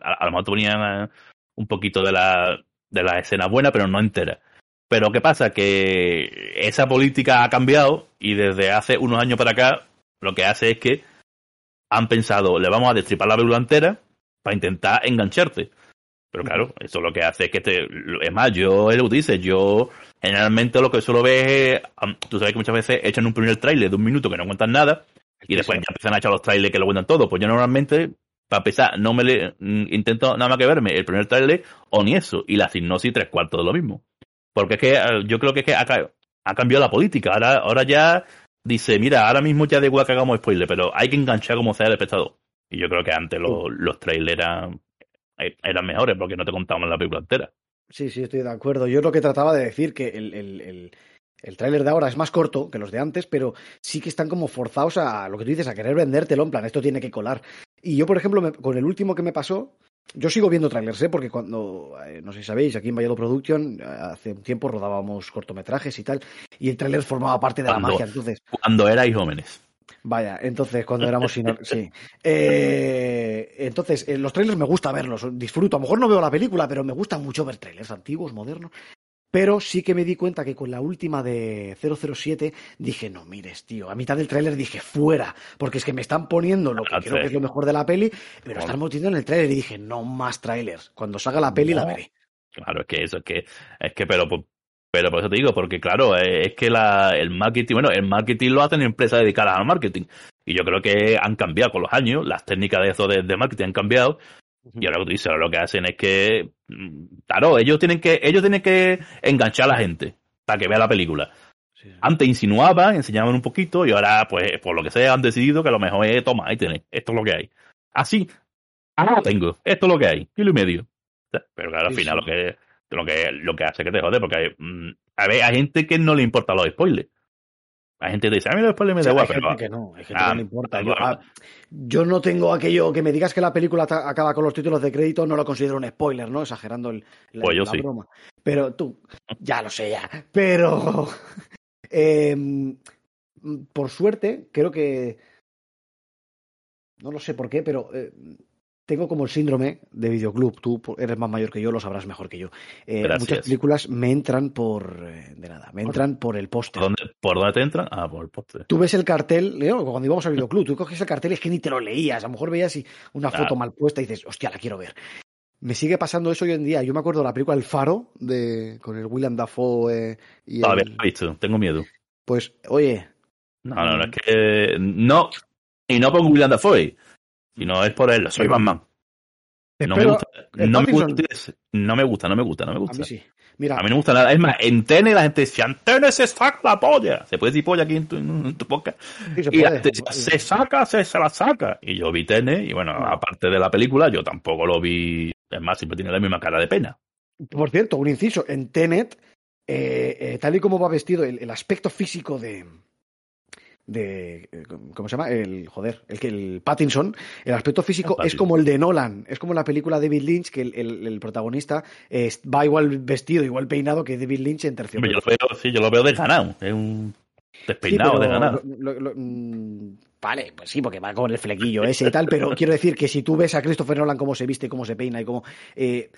a, a lo mejor te ponían eh, un poquito de la, de la escena buena, pero no entera. Pero ¿qué pasa? Que esa política ha cambiado y desde hace unos años para acá lo que hace es que han pensado, le vamos a destripar la película entera para intentar engancharte. Pero claro, eso lo que hace es que te. Es más, yo, él lo dice, yo generalmente lo que suelo ver es. Tú sabes que muchas veces echan un primer trailer de un minuto que no cuentan nada y después ya empiezan a echar los trailers que lo cuentan todo. Pues yo normalmente, para empezar, no me le, mm, intento nada más que verme el primer trailer o ni eso. Y la sinopsis tres cuartos de lo mismo. Porque es que eh, yo creo que es que ha, ha cambiado la política. Ahora, ahora ya dice, mira, ahora mismo ya de igual que hagamos spoiler, pero hay que enganchar como sea el espectador. Y yo creo que antes los, los trailers eran eh, eran mejores porque no te contaban la película entera. Sí, sí, estoy de acuerdo. Yo lo que trataba de decir que el, el, el, el tráiler de ahora es más corto que los de antes, pero sí que están como forzados a lo que tú dices, a querer vendértelo, en plan, esto tiene que colar. Y yo, por ejemplo, me, con el último que me pasó, yo sigo viendo trailers, ¿eh? porque cuando, eh, no sé si sabéis, aquí en Vallado Production hace un tiempo rodábamos cortometrajes y tal, y el tráiler formaba parte de cuando, la magia. Entonces, cuando erais jóvenes. Vaya, entonces cuando éramos [laughs] sí. Eh, entonces, eh, los trailers me gusta verlos, disfruto. A lo mejor no veo la película, pero me gusta mucho ver trailers antiguos, modernos. Pero sí que me di cuenta que con la última de 007 dije, no mires, tío. A mitad del tráiler dije, fuera. Porque es que me están poniendo lo que creo que es lo mejor de la peli, pero están metiendo en el tráiler y dije, no más trailers. Cuando salga la peli no. la veré. Claro, es que eso, es que, es que, pero, pero por eso te digo, porque claro, es que la, el marketing, bueno, el marketing lo hacen empresas dedicadas al marketing. Y yo creo que han cambiado con los años, las técnicas de eso de, de marketing han cambiado. Y ahora lo que tú dices, lo que hacen es que, claro, ellos tienen que, ellos tienen que enganchar a la gente para que vea la película. Sí. Antes insinuaban, enseñaban un poquito y ahora, pues, por lo que sea, han decidido que a lo mejor es, toma, ahí tenés, esto es lo que hay. Así, ahora lo tengo, esto es lo que hay, kilo y medio. Pero claro, al final lo que lo que lo que hace que te jode, porque hay, mm, a ver, hay gente que no le importa los spoilers. Hay gente dice, a mí los da igual, hay pero. Que no, hay gente ah, que no le importa. Yo, ah, yo, no tengo aquello que me digas que la película acaba con los títulos de crédito, no lo considero un spoiler, ¿no? Exagerando el, la, pues yo la sí. broma. Pero tú, ya lo sé ya. Pero. [laughs] eh, por suerte, creo que. No lo sé por qué, pero. Eh, tengo como el síndrome de videoclub. Tú eres más mayor que yo, lo sabrás mejor que yo. Eh, muchas películas me entran por. Eh, de nada, me entran por el póster. ¿Por dónde te entran? Ah, por el póster. Tú ves el cartel, ¿no? cuando íbamos al videoclub, tú coges el cartel y es que ni te lo leías. A lo mejor veías una foto mal puesta y dices, hostia, la quiero ver. Me sigue pasando eso hoy en día. Yo me acuerdo de la película El Faro, de, con el William Dafoe eh, y. Todavía el... no he visto, tengo miedo. Pues, oye. No, no, no, es que. No. Y no por William Dafoe sino es por él, soy Batman. No me, gusta, no, me gusta, no me gusta, no me gusta, no me gusta. A mí sí. Mira, a mí no me gusta nada. Es más, en Tene la gente decía, en Tene se saca la polla. ¿Se puede decir polla aquí en tu, en tu podcast? Sí, se y puede. Decía, se saca, se, se, la saca. Y yo vi Tene, y bueno, no. aparte de la película, yo tampoco lo vi. Es más, siempre tiene la misma cara de pena. Por cierto, un inciso, en Tenet, eh, eh, tal y como va vestido, el, el aspecto físico de, de ¿cómo se llama? El joder, el que el Pattinson, el aspecto físico el es como el de Nolan, es como la película de David Lynch que el, el, el protagonista es, va igual vestido, igual peinado que David Lynch en terciopelo. Yo lo veo, sí, yo lo veo desganado, es un despeinado sí, de ganado. Lo, lo, lo, mm, vale, pues sí, porque va con el flequillo ese y tal, pero quiero decir que si tú ves a Christopher Nolan cómo se viste, cómo se peina y cómo eh,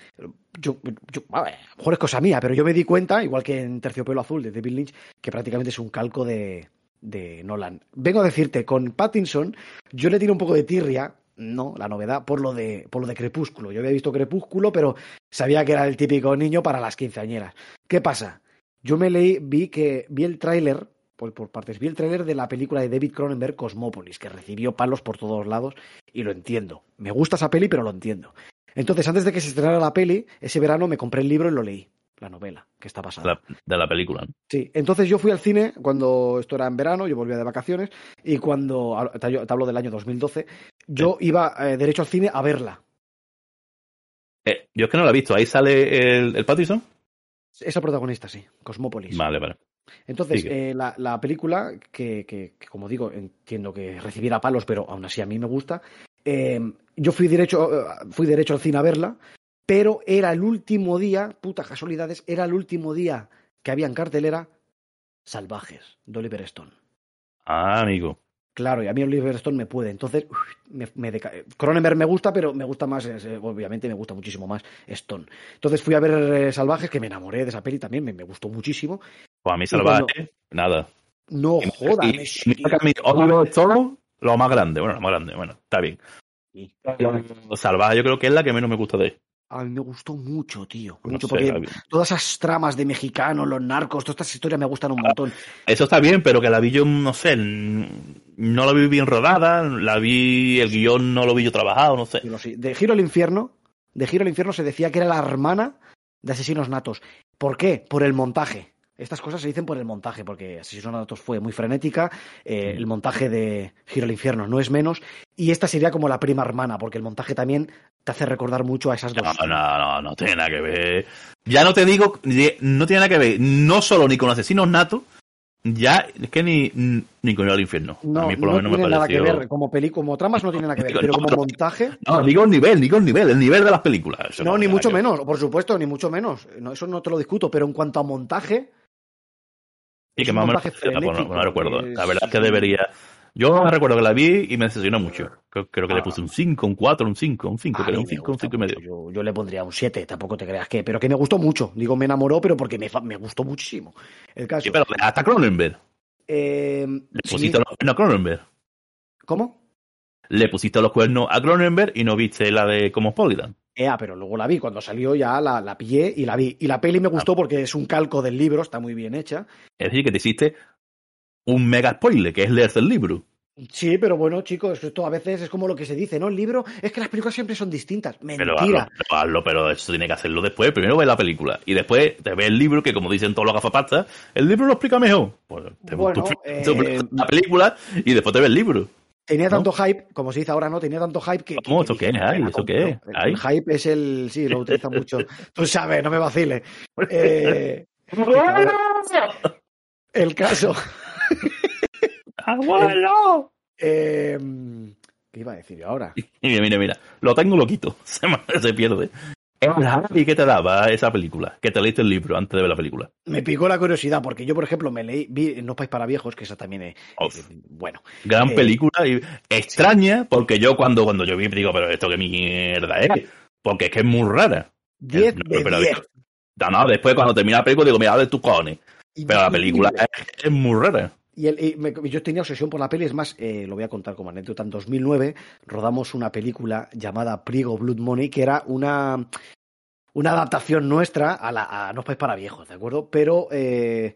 yo, yo a, ver, a lo mejor es cosa mía, pero yo me di cuenta, igual que en Terciopelo Azul de David Lynch, que prácticamente es un calco de de Nolan. Vengo a decirte, con Pattinson, yo le tiro un poco de tirria, no, la novedad, por lo de, por lo de Crepúsculo. Yo había visto Crepúsculo, pero sabía que era el típico niño para las quinceañeras. ¿Qué pasa? Yo me leí, vi que, vi el tráiler, por, por, partes, vi el tráiler de la película de David Cronenberg, Cosmópolis, que recibió palos por todos lados, y lo entiendo. Me gusta esa peli, pero lo entiendo. Entonces, antes de que se estrenara la peli, ese verano me compré el libro y lo leí la novela que está pasada. La, de la película. Sí, entonces yo fui al cine cuando esto era en verano, yo volvía de vacaciones y cuando, te hablo del año 2012, yo sí. iba eh, derecho al cine a verla. Eh, yo es que no la he visto, ahí sale el, el Pattison. Esa protagonista, sí, Cosmópolis. Vale, vale. Entonces, eh, la, la, película, que, que, que, como digo, entiendo que recibiera palos, pero aún así a mí me gusta, eh, yo fui derecho, fui derecho al cine a verla, pero era el último día, putas casualidades, era el último día que había en cartelera Salvajes, de Oliver Stone. Ah, amigo. Claro, y a mí Oliver Stone me puede. Entonces, me, me deca... Cronenberg me gusta, pero me gusta más, obviamente me gusta muchísimo más Stone. Entonces fui a ver eh, Salvajes, que me enamoré de esa peli también, me, me gustó muchísimo. Pues a mí Salvaje, cuando... nada. No, jodas. Oliver Stone, lo más grande, bueno, lo más grande, bueno, está bien. Salvaje yo creo que es la que menos me gusta de él. A mí me gustó mucho, tío. No Mucho, sé, porque todas esas tramas de mexicanos, los narcos, todas estas historias me gustan un montón. Eso está bien, pero que la vi yo, no sé, no la vi bien rodada, la vi, el guion no lo vi yo trabajado, no sé. De Giro al Infierno, de Giro al Infierno se decía que era la hermana de Asesinos Natos. ¿Por qué? Por el montaje. Estas cosas se dicen por el montaje, porque Asesinos Natos fue muy frenética, eh, el montaje de Giro al Infierno no es menos, y esta sería como la prima hermana, porque el montaje también te hace recordar mucho a esas dos. No, no, no, no tiene nada que ver. Ya no te digo, no tiene nada que ver, no solo ni con asesinos natos, ya es que ni, ni con el infierno. No, a mí por lo no menos me tiene nada que pareció. ver, como peli, como tramas no tiene nada que ver, pero como montaje, No, digo el nivel, digo el nivel, el nivel de las películas. Eso no, ni tiene mucho menos, por supuesto, ni mucho menos. No, eso no te lo discuto, pero en cuanto a montaje, Y que más o menos, pues no, no recuerdo. La verdad es que debería. Yo recuerdo que la vi y me decepcionó mucho. Creo, creo que le Ah. puse un 5, un 4, un 5, un 5, A creo, mí un me 5, un gusta 5 y medio. Yo, yo le pondría un 7, tampoco te creas que, pero que me gustó mucho. Digo, me enamoró, pero porque me, me gustó muchísimo. El caso. Sí, pero hasta Cronenberg. eh, Le sí, pusiste los cuernos a Cronenberg. ¿Cómo? Le pusiste los cuernos a Cronenberg y no viste la de Cosmopolitan. Ea, pero luego la vi. Cuando salió ya la, la pillé y la vi. Y la peli me Ah. gustó porque es un calco del libro, está muy bien hecha. Es decir, que te hiciste un mega spoiler, que es leerse el libro. Sí, pero bueno, chicos, esto a veces es como lo que se dice, ¿no? El libro es que las películas siempre son distintas. Pero Mentira. hazlo, pero hazlo, pero eso tiene que hacerlo después. Primero ves la película y después te ves el libro, que como dicen todos los gafapastas, el libro lo explica mejor. Pues te Bueno, tú- eh, [laughs] la película y después te ves el libro. Tenía ¿no? tanto hype, como se dice ahora, ¿no? Tenía tanto hype que. ¿Cómo? que ¿Eso dije, qué es? Ay, "Me la ¿eso qué es? compro". Ay. El hype es el. Sí, lo utilizan [laughs] mucho. Tú sabes, no me vaciles. [laughs] Eh, el caso. ¡Abuelo! eh, ¿Qué iba a decir yo ahora? [laughs] Mira, mira, mira. Lo tengo loquito. [laughs] Se, se pierde. ¿Y qué te daba esa película? Que te leíste el libro antes de ver la película. Me picó la curiosidad, porque yo, por ejemplo, me leí. Vi No País para Viejos, que esa también es. Uf. eh, bueno. Gran Eh, película y extraña, porque yo cuando, cuando yo vi digo, pero esto qué mierda es. Porque es que es muy rara. 10 No, de pero- 10. No, no, después cuando termina la película digo, mira, de tus cojones. Pero la película es muy rara. Y, el- y me- yo tenía obsesión por la peli, es más, eh, lo voy a contar como anécdota. En 2009 rodamos una película llamada Prigo Blood Money, que era una, una adaptación nuestra a, la, a No es para viejos, ¿de acuerdo? Pero eh,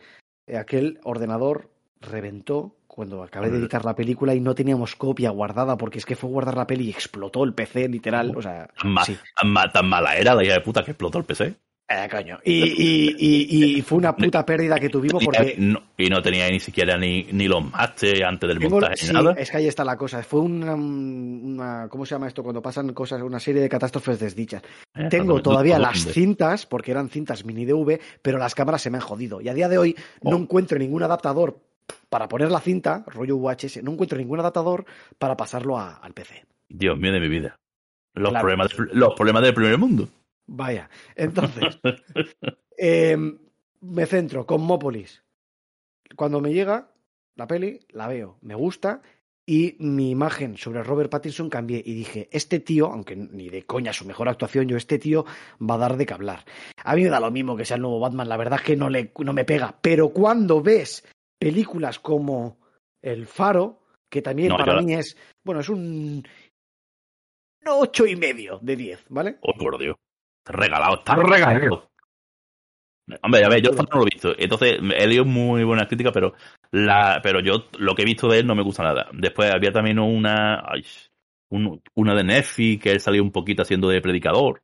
aquel ordenador reventó cuando acabé de editar la película y no teníamos copia guardada, porque es que fue guardar la peli y explotó el PC, literal. O sea, Tan, ma- sí. tan ma- tan mala era la hija de puta que explotó el PC. Eh, coño. Y, y, y, y fue una puta pérdida que tuvimos porque Y no, y no tenía ni siquiera ni, ni los másteres antes del montaje sí, ni nada. es que ahí está la cosa. Fue una, una- ¿Cómo se llama esto? Cuando pasan cosas, una serie de catástrofes desdichas. Eh, Tengo ¿dónde- todavía las cintas, porque eran cintas mini DV, pero las cámaras se me han jodido. Y a día de hoy no Oh. encuentro ningún adaptador para poner la cinta, rollo UHS, no encuentro ningún adaptador para pasarlo a- al PC. Dios mío de mi vida. Los, Claro. problemas, los problemas del primer mundo. Vaya. Entonces, eh, me centro con Mópolis. Cuando me llega la peli, la veo, me gusta y mi imagen sobre Robert Pattinson cambié y dije, este tío, aunque ni de coña su mejor actuación, yo este tío va a dar de que hablar. A mí me da lo mismo que sea el nuevo Batman, la verdad es que no, le, no me pega, pero cuando ves películas como El Faro, que también No, para mí es, bueno, es un ocho y medio de 10, ¿vale? Oh, por Dios. Regalado, está regalado. Hombre, a ver, yo el no lo he visto. Entonces, he leído muy buenas críticas, pero la, pero yo lo que he visto de él no me gusta nada. Después había también una, ay, un- una de Netflix que él salió un poquito haciendo de predicador.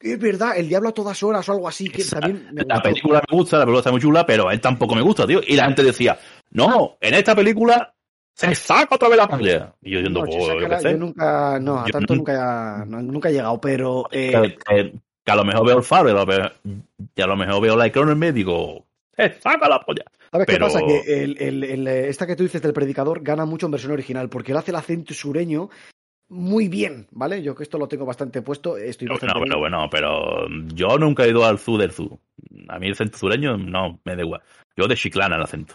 Es verdad, el diablo a todas horas o algo así, que Esa- también me La película me gusta, la película está muy chula, pero a él tampoco me gusta, tío. Y la gente decía, no, en esta película se saca otra vez la polla. Y yo No, yo saca la- qué sé. yo nunca, no, a Yo tanto nunca, no- nunca he llegado, pero eh, que, a lo mejor veo el faro y a lo mejor, y a lo mejor veo la y digo, ¡se saca la polla! ¿sabes pero- qué pasa? Que el, el- el, eh, esta que tú dices del predicador gana mucho en versión original, porque él hace el acento sureño muy bien, ¿vale? Yo que esto lo tengo bastante puesto, estoy No, bastante no, pero bueno, pero yo nunca he ido al sur del sur. A mí el acento sureño no me da igual. Yo de Chiclana el acento.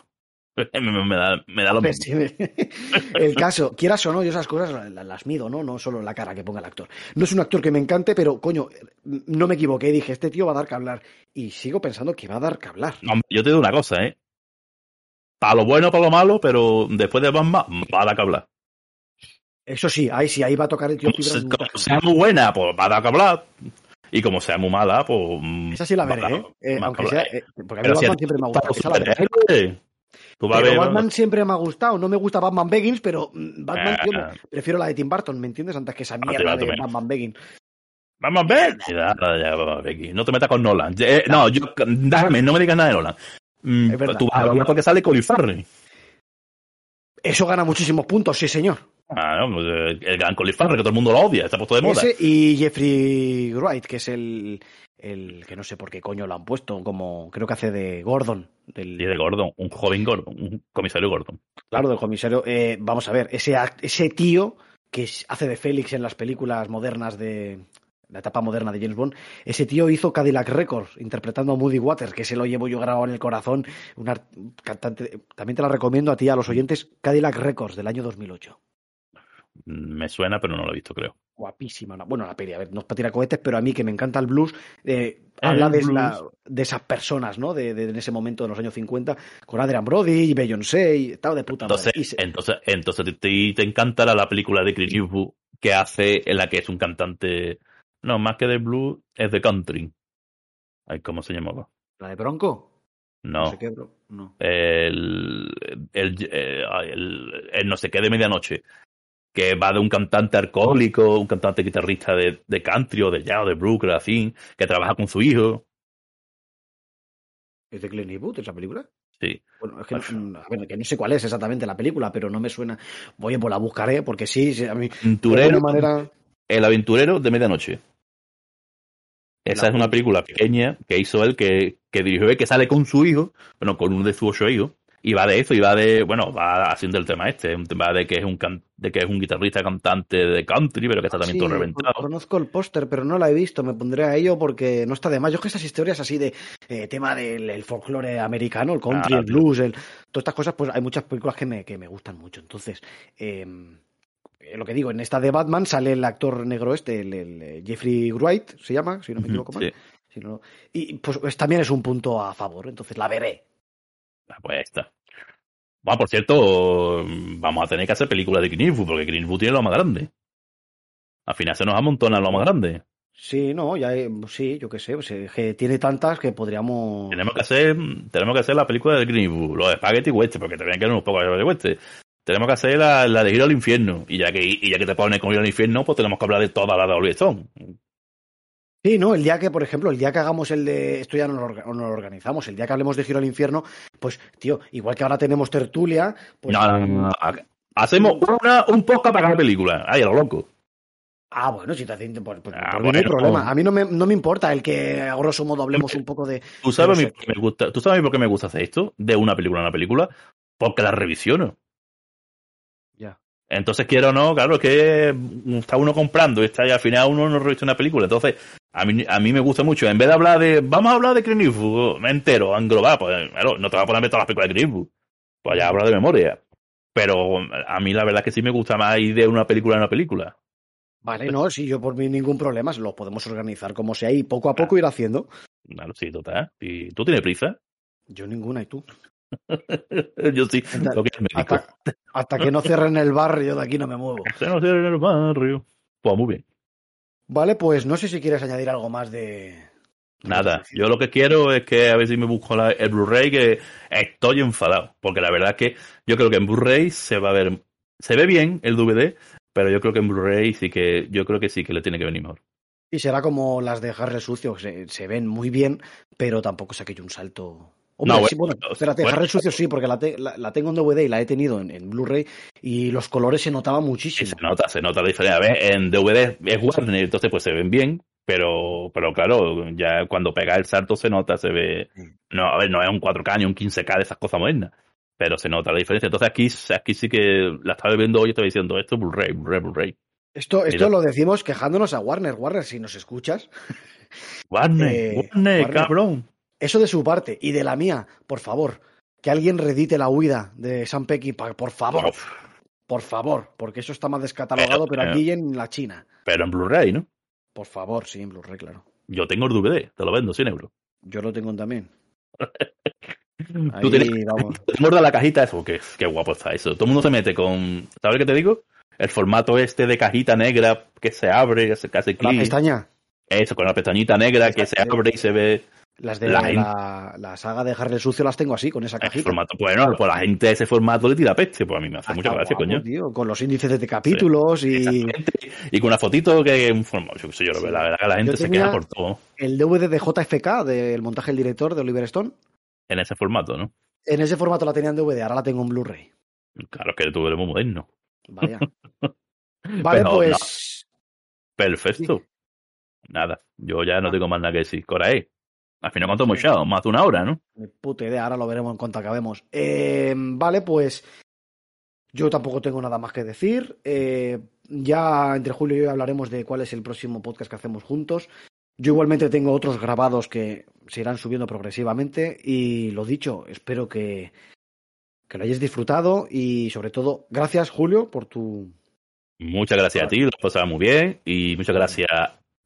[laughs] me, me- da, me da lo Pues mismo. sí, el caso, quieras o no, yo esas cosas la- las, mido, ¿no? No solo la cara que ponga el actor. No es un actor que me encante, pero coño, no me equivoqué, dije, este tío va a dar que hablar. Y sigo pensando que va a dar que hablar. No, yo te digo una cosa, ¿eh? Para lo bueno, para lo malo, pero después de Batman, va a dar que hablar. Eso sí, ahí sí, ahí va a tocar el tío Como, se- como sea muy buena, pues va a dar que hablar. Y como sea muy mala, pues. Esa sí la veré, ¿eh? Eh, aunque sea, eh, porque a mí si Batman ti siempre me ha gustado. Tú vas a Pero ver. Batman siempre me ha gustado. No me gusta Batman Begins, pero Batman, tío, Ah. prefiero la de Tim Burton, ¿me entiendes? Antes que esa Tim mierda de Burton, Batman Begins. Ver aquí. No te metas con Nolan. Eh, no, yo, déjame, no me digas nada de Nolan. Mm, Es. Tú vas a hablar porque sale Colin Farrell. Eso gana muchísimos puntos, sí, señor. Ah, no, pues, eh, el gran Colin Farrell, que todo el mundo lo odia, está puesto de moda. Ese y Jeffrey Wright, que es el, el que no sé por qué coño lo han puesto, como creo que hace de Gordon. Del, Y de Gordon, un joven Gordon, un comisario Gordon. Claro, del comisario. Eh, vamos a ver, ese, ese tío que hace de Félix en las películas modernas de la etapa moderna de James Bond, ese tío hizo Cadillac Records interpretando a Moody Waters, que se lo llevo yo grabado en el corazón, un art- cantante, también te la recomiendo a ti y a los oyentes, Cadillac Records del año 2008. Me suena, pero no lo he visto, creo. Guapísima. la- Bueno, la peli, a ver, no es para tirar cohetes, pero a mí que me encanta el blues, eh, habla de, blues. la- de esas personas, ¿no? De, de- en ese momento de los años 50, con Adrian Brody y Beyoncé, y estaba de puta madre. Entonces, Y se- entonces, entonces te, te, te encantará la película de Clint Eastwood que hace en la que es un cantante, no, más que de blues, es de country. Ay, ¿Cómo se llamaba? ¿La de Bronco? No, sé qué, bro. No. el, el, el, el no sé qué de medianoche, que va de un cantante alcohólico, un cantante guitarrista de, de country o de jazz o de blues, así, que trabaja con su hijo. ¿Es de Clint Eastwood esa película? Sí. Bueno, es que, no- a ver, que no sé cuál es exactamente la película, pero no me suena. Oye, pues la buscaré, porque sí, sí, a mí. De Aventurero, alguna manera. El aventurero de medianoche. Esa La es una película pequeña que hizo él, que, que dirigió él, que sale con su hijo, bueno, con uno de sus ocho hijos, y va de eso, y va de, bueno, va haciendo el tema este, un tema de que es un can- de que es un guitarrista cantante de country, pero que está también Sí, todo reventado. Conozco el póster, pero no la he visto. Me pondré a ello porque no está de más. Yo es que esas historias así de eh, tema del el folclore americano, el country, Ah, el blues, el, todas estas cosas, pues hay muchas películas que me, que me gustan mucho. Entonces, eh, lo que digo, en esta de Batman sale el actor negro este, el, el, eh, Jeffrey Wright, se llama, si no me equivoco mal. sí. Si no- y pues, pues también es un punto a favor, entonces la veré. Ah, Pues está. Bueno, por cierto, vamos a tener que hacer películas de Clint Eastwood, porque Clint Eastwood tiene lo más grande. Al final se nos amontona lo más grande. Sí, no, ya, eh, sí, yo qué sé, pues, eh, que tiene tantas que podríamos. Tenemos que hacer, tenemos que hacer la película de Clint Eastwood, los Spaghetti Western, porque también quedan unos pocos de Western. Tenemos que hacer la, la de Giro al Infierno. Y ya que, y ya que te pones con Giro al Infierno, pues tenemos que hablar de toda la de Oliver Stone. Sí, no, el día que, por ejemplo, el día que hagamos el de. Esto ya no lo, orga- no lo organizamos, el día que hablemos de Giro al Infierno, pues, tío, igual que ahora tenemos tertulia, pues. No, no, no. Hacemos una, un podcast para cada película. Ay, a lo loco. Ah, bueno, si te hacen. Pues, pues, Ah, mí no hay problema. A mí no me, no me importa el que a grosso modo hablemos un poco de. ¿Tú sabes, por qué me gusta, ¿Tú sabes por qué me gusta hacer esto? De una película a una película. Porque la revisiono. Ya. Entonces, quiero o no, claro, es que está uno comprando y está y al final uno no revisa una película. Entonces, a mí, a mí me gusta mucho. En vez de hablar de, vamos a hablar de Clint Eastwood, me entero, a englobar, pues, no te vas a poner a ver todas las películas de Clint Eastwood. Pues ya hablo de memoria. Pero a mí la verdad es que sí me gusta más ir de una película a una película. Vale, no, si yo por mí ningún problema, lo podemos organizar como sea y poco a poco ir haciendo. Claro, sí, total. ¿Y tú tienes prisa? Yo ninguna y tú. [laughs] Yo sí, Hasta- lo que es. Hasta, hasta que no cierren el bar, yo de aquí no me muevo. [laughs] Se nos cierra en el barrio. Pues muy bien. Vale, pues no sé si quieres añadir algo más de. Nada, yo lo que quiero es que a ver si me busco la- el Blu-ray que estoy enfadado, porque la verdad es que yo creo que en Blu-ray se va a ver, se ve bien el DVD, pero yo creo que en Blu-ray sí que, yo creo que sí que le tiene que venir mejor. Y será como las de Harry Sucio, se, se ven muy bien, pero tampoco se ha hecho un salto. Hombre, No, sí, bueno, espérate, bueno. Harry Sucio sí, porque la, te- la- la tengo en DVD y la he tenido en, en Blu-ray y los colores se notaban muchísimo. se nota, se nota la diferencia. A ver, en DVD es Warner, entonces pues se ven bien, pero, pero claro, ya cuando pega el salto se nota, se ve, no, a ver, no es un 4K ni un 15K de esas cosas modernas, pero se nota la diferencia. Entonces aquí, aquí sí que la estaba viendo hoy y estaba diciendo, esto es Blu-ray, Blu-ray, Blu-ray. Esto, esto Mira. lo decimos quejándonos a Warner. Warner, si nos escuchas, Warner, Eh, Warner, Warner. cabrón. Eso de su parte y de la mía, por favor, que alguien redite la huida de Sam Peckinpah, por favor, Uf, por favor, porque eso está más descatalogado, Pero, pero aquí en la China. pero en Blu-ray, ¿no? Por favor, sí, en Blu-ray, claro. Yo tengo el DVD, te lo vendo, 100 euros. Yo lo tengo también. [laughs] Tú Ahí, tienes vamos. [laughs] te muerda la cajita, eso, qué, qué guapo está eso. Todo el mundo se mete con, ¿sabes qué te digo? el formato este de cajita negra que se abre, que se hace La clic. pestaña. Eso, con la pestañita negra que se abre y se ve Las de La saga de Harry el Sucio las tengo así, con esa cajita. formato. Bueno, pues la gente ese formato le tira peste, pues a mí me hace Ah, mucha gracia, guapo, coño. tío, con los índices de capítulos y. Y con una fotito que es un formato. Yo, yo, Sí. la verdad que la gente se queja por todo el DVD de JFK, del montaje del director de Oliver Stone. en ese formato, ¿no? En ese formato la tenía en DVD, ahora la tengo en Blu-ray. Claro que tú eres muy moderno. Vaya. [laughs] Vale, Pero pues. Perfecto. Nada, yo ya no tengo más nada que decir. Corae. Al final, ¿cuánto hemos echado? Más de una hora, ¿no? Puta idea, ahora lo veremos en cuanto acabemos. Eh, vale, pues. Yo tampoco tengo nada más que decir. Eh, ya entre Julio y yo hablaremos de cuál es el próximo podcast que hacemos juntos. Yo igualmente tengo otros grabados que se irán subiendo progresivamente. Y lo dicho, espero que, que lo hayáis disfrutado. Y sobre todo, gracias, Julio, por tu. Muchas gracias a ti, lo has pasado muy bien. Y muchas gracias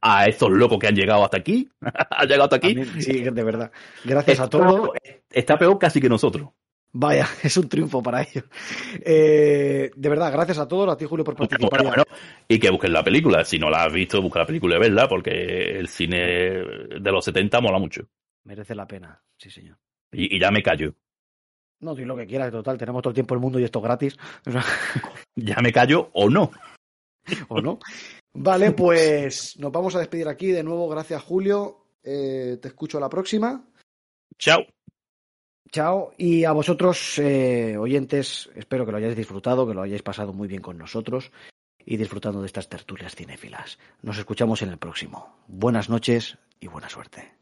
a estos locos que han llegado hasta aquí. [laughs] han llegado hasta aquí. Sí, de verdad. Gracias a todos. Está peor casi que nosotros. Vaya, [laughs] es un triunfo para ellos. Eh, de verdad, gracias a todos, a ti Julio por participar. bueno, y que busquen la película. Si no la has visto, busca la película y verla, porque el cine de los 70 mola mucho. Merece la pena, sí señor. Y, y ya me callo. No, di lo que quieras, total, tenemos todo el tiempo del mundo y esto gratis. [laughs] Ya me callo o no. ¿o no? Vale, [laughs] pues nos vamos a despedir aquí. De nuevo, gracias Julio. Eh, te escucho la próxima. Chao. Chao. Y a vosotros, eh, oyentes, espero que lo hayáis disfrutado, que lo hayáis pasado muy bien con nosotros y disfrutando de estas tertulias cinéfilas. Nos escuchamos en el próximo. Buenas noches y buena suerte.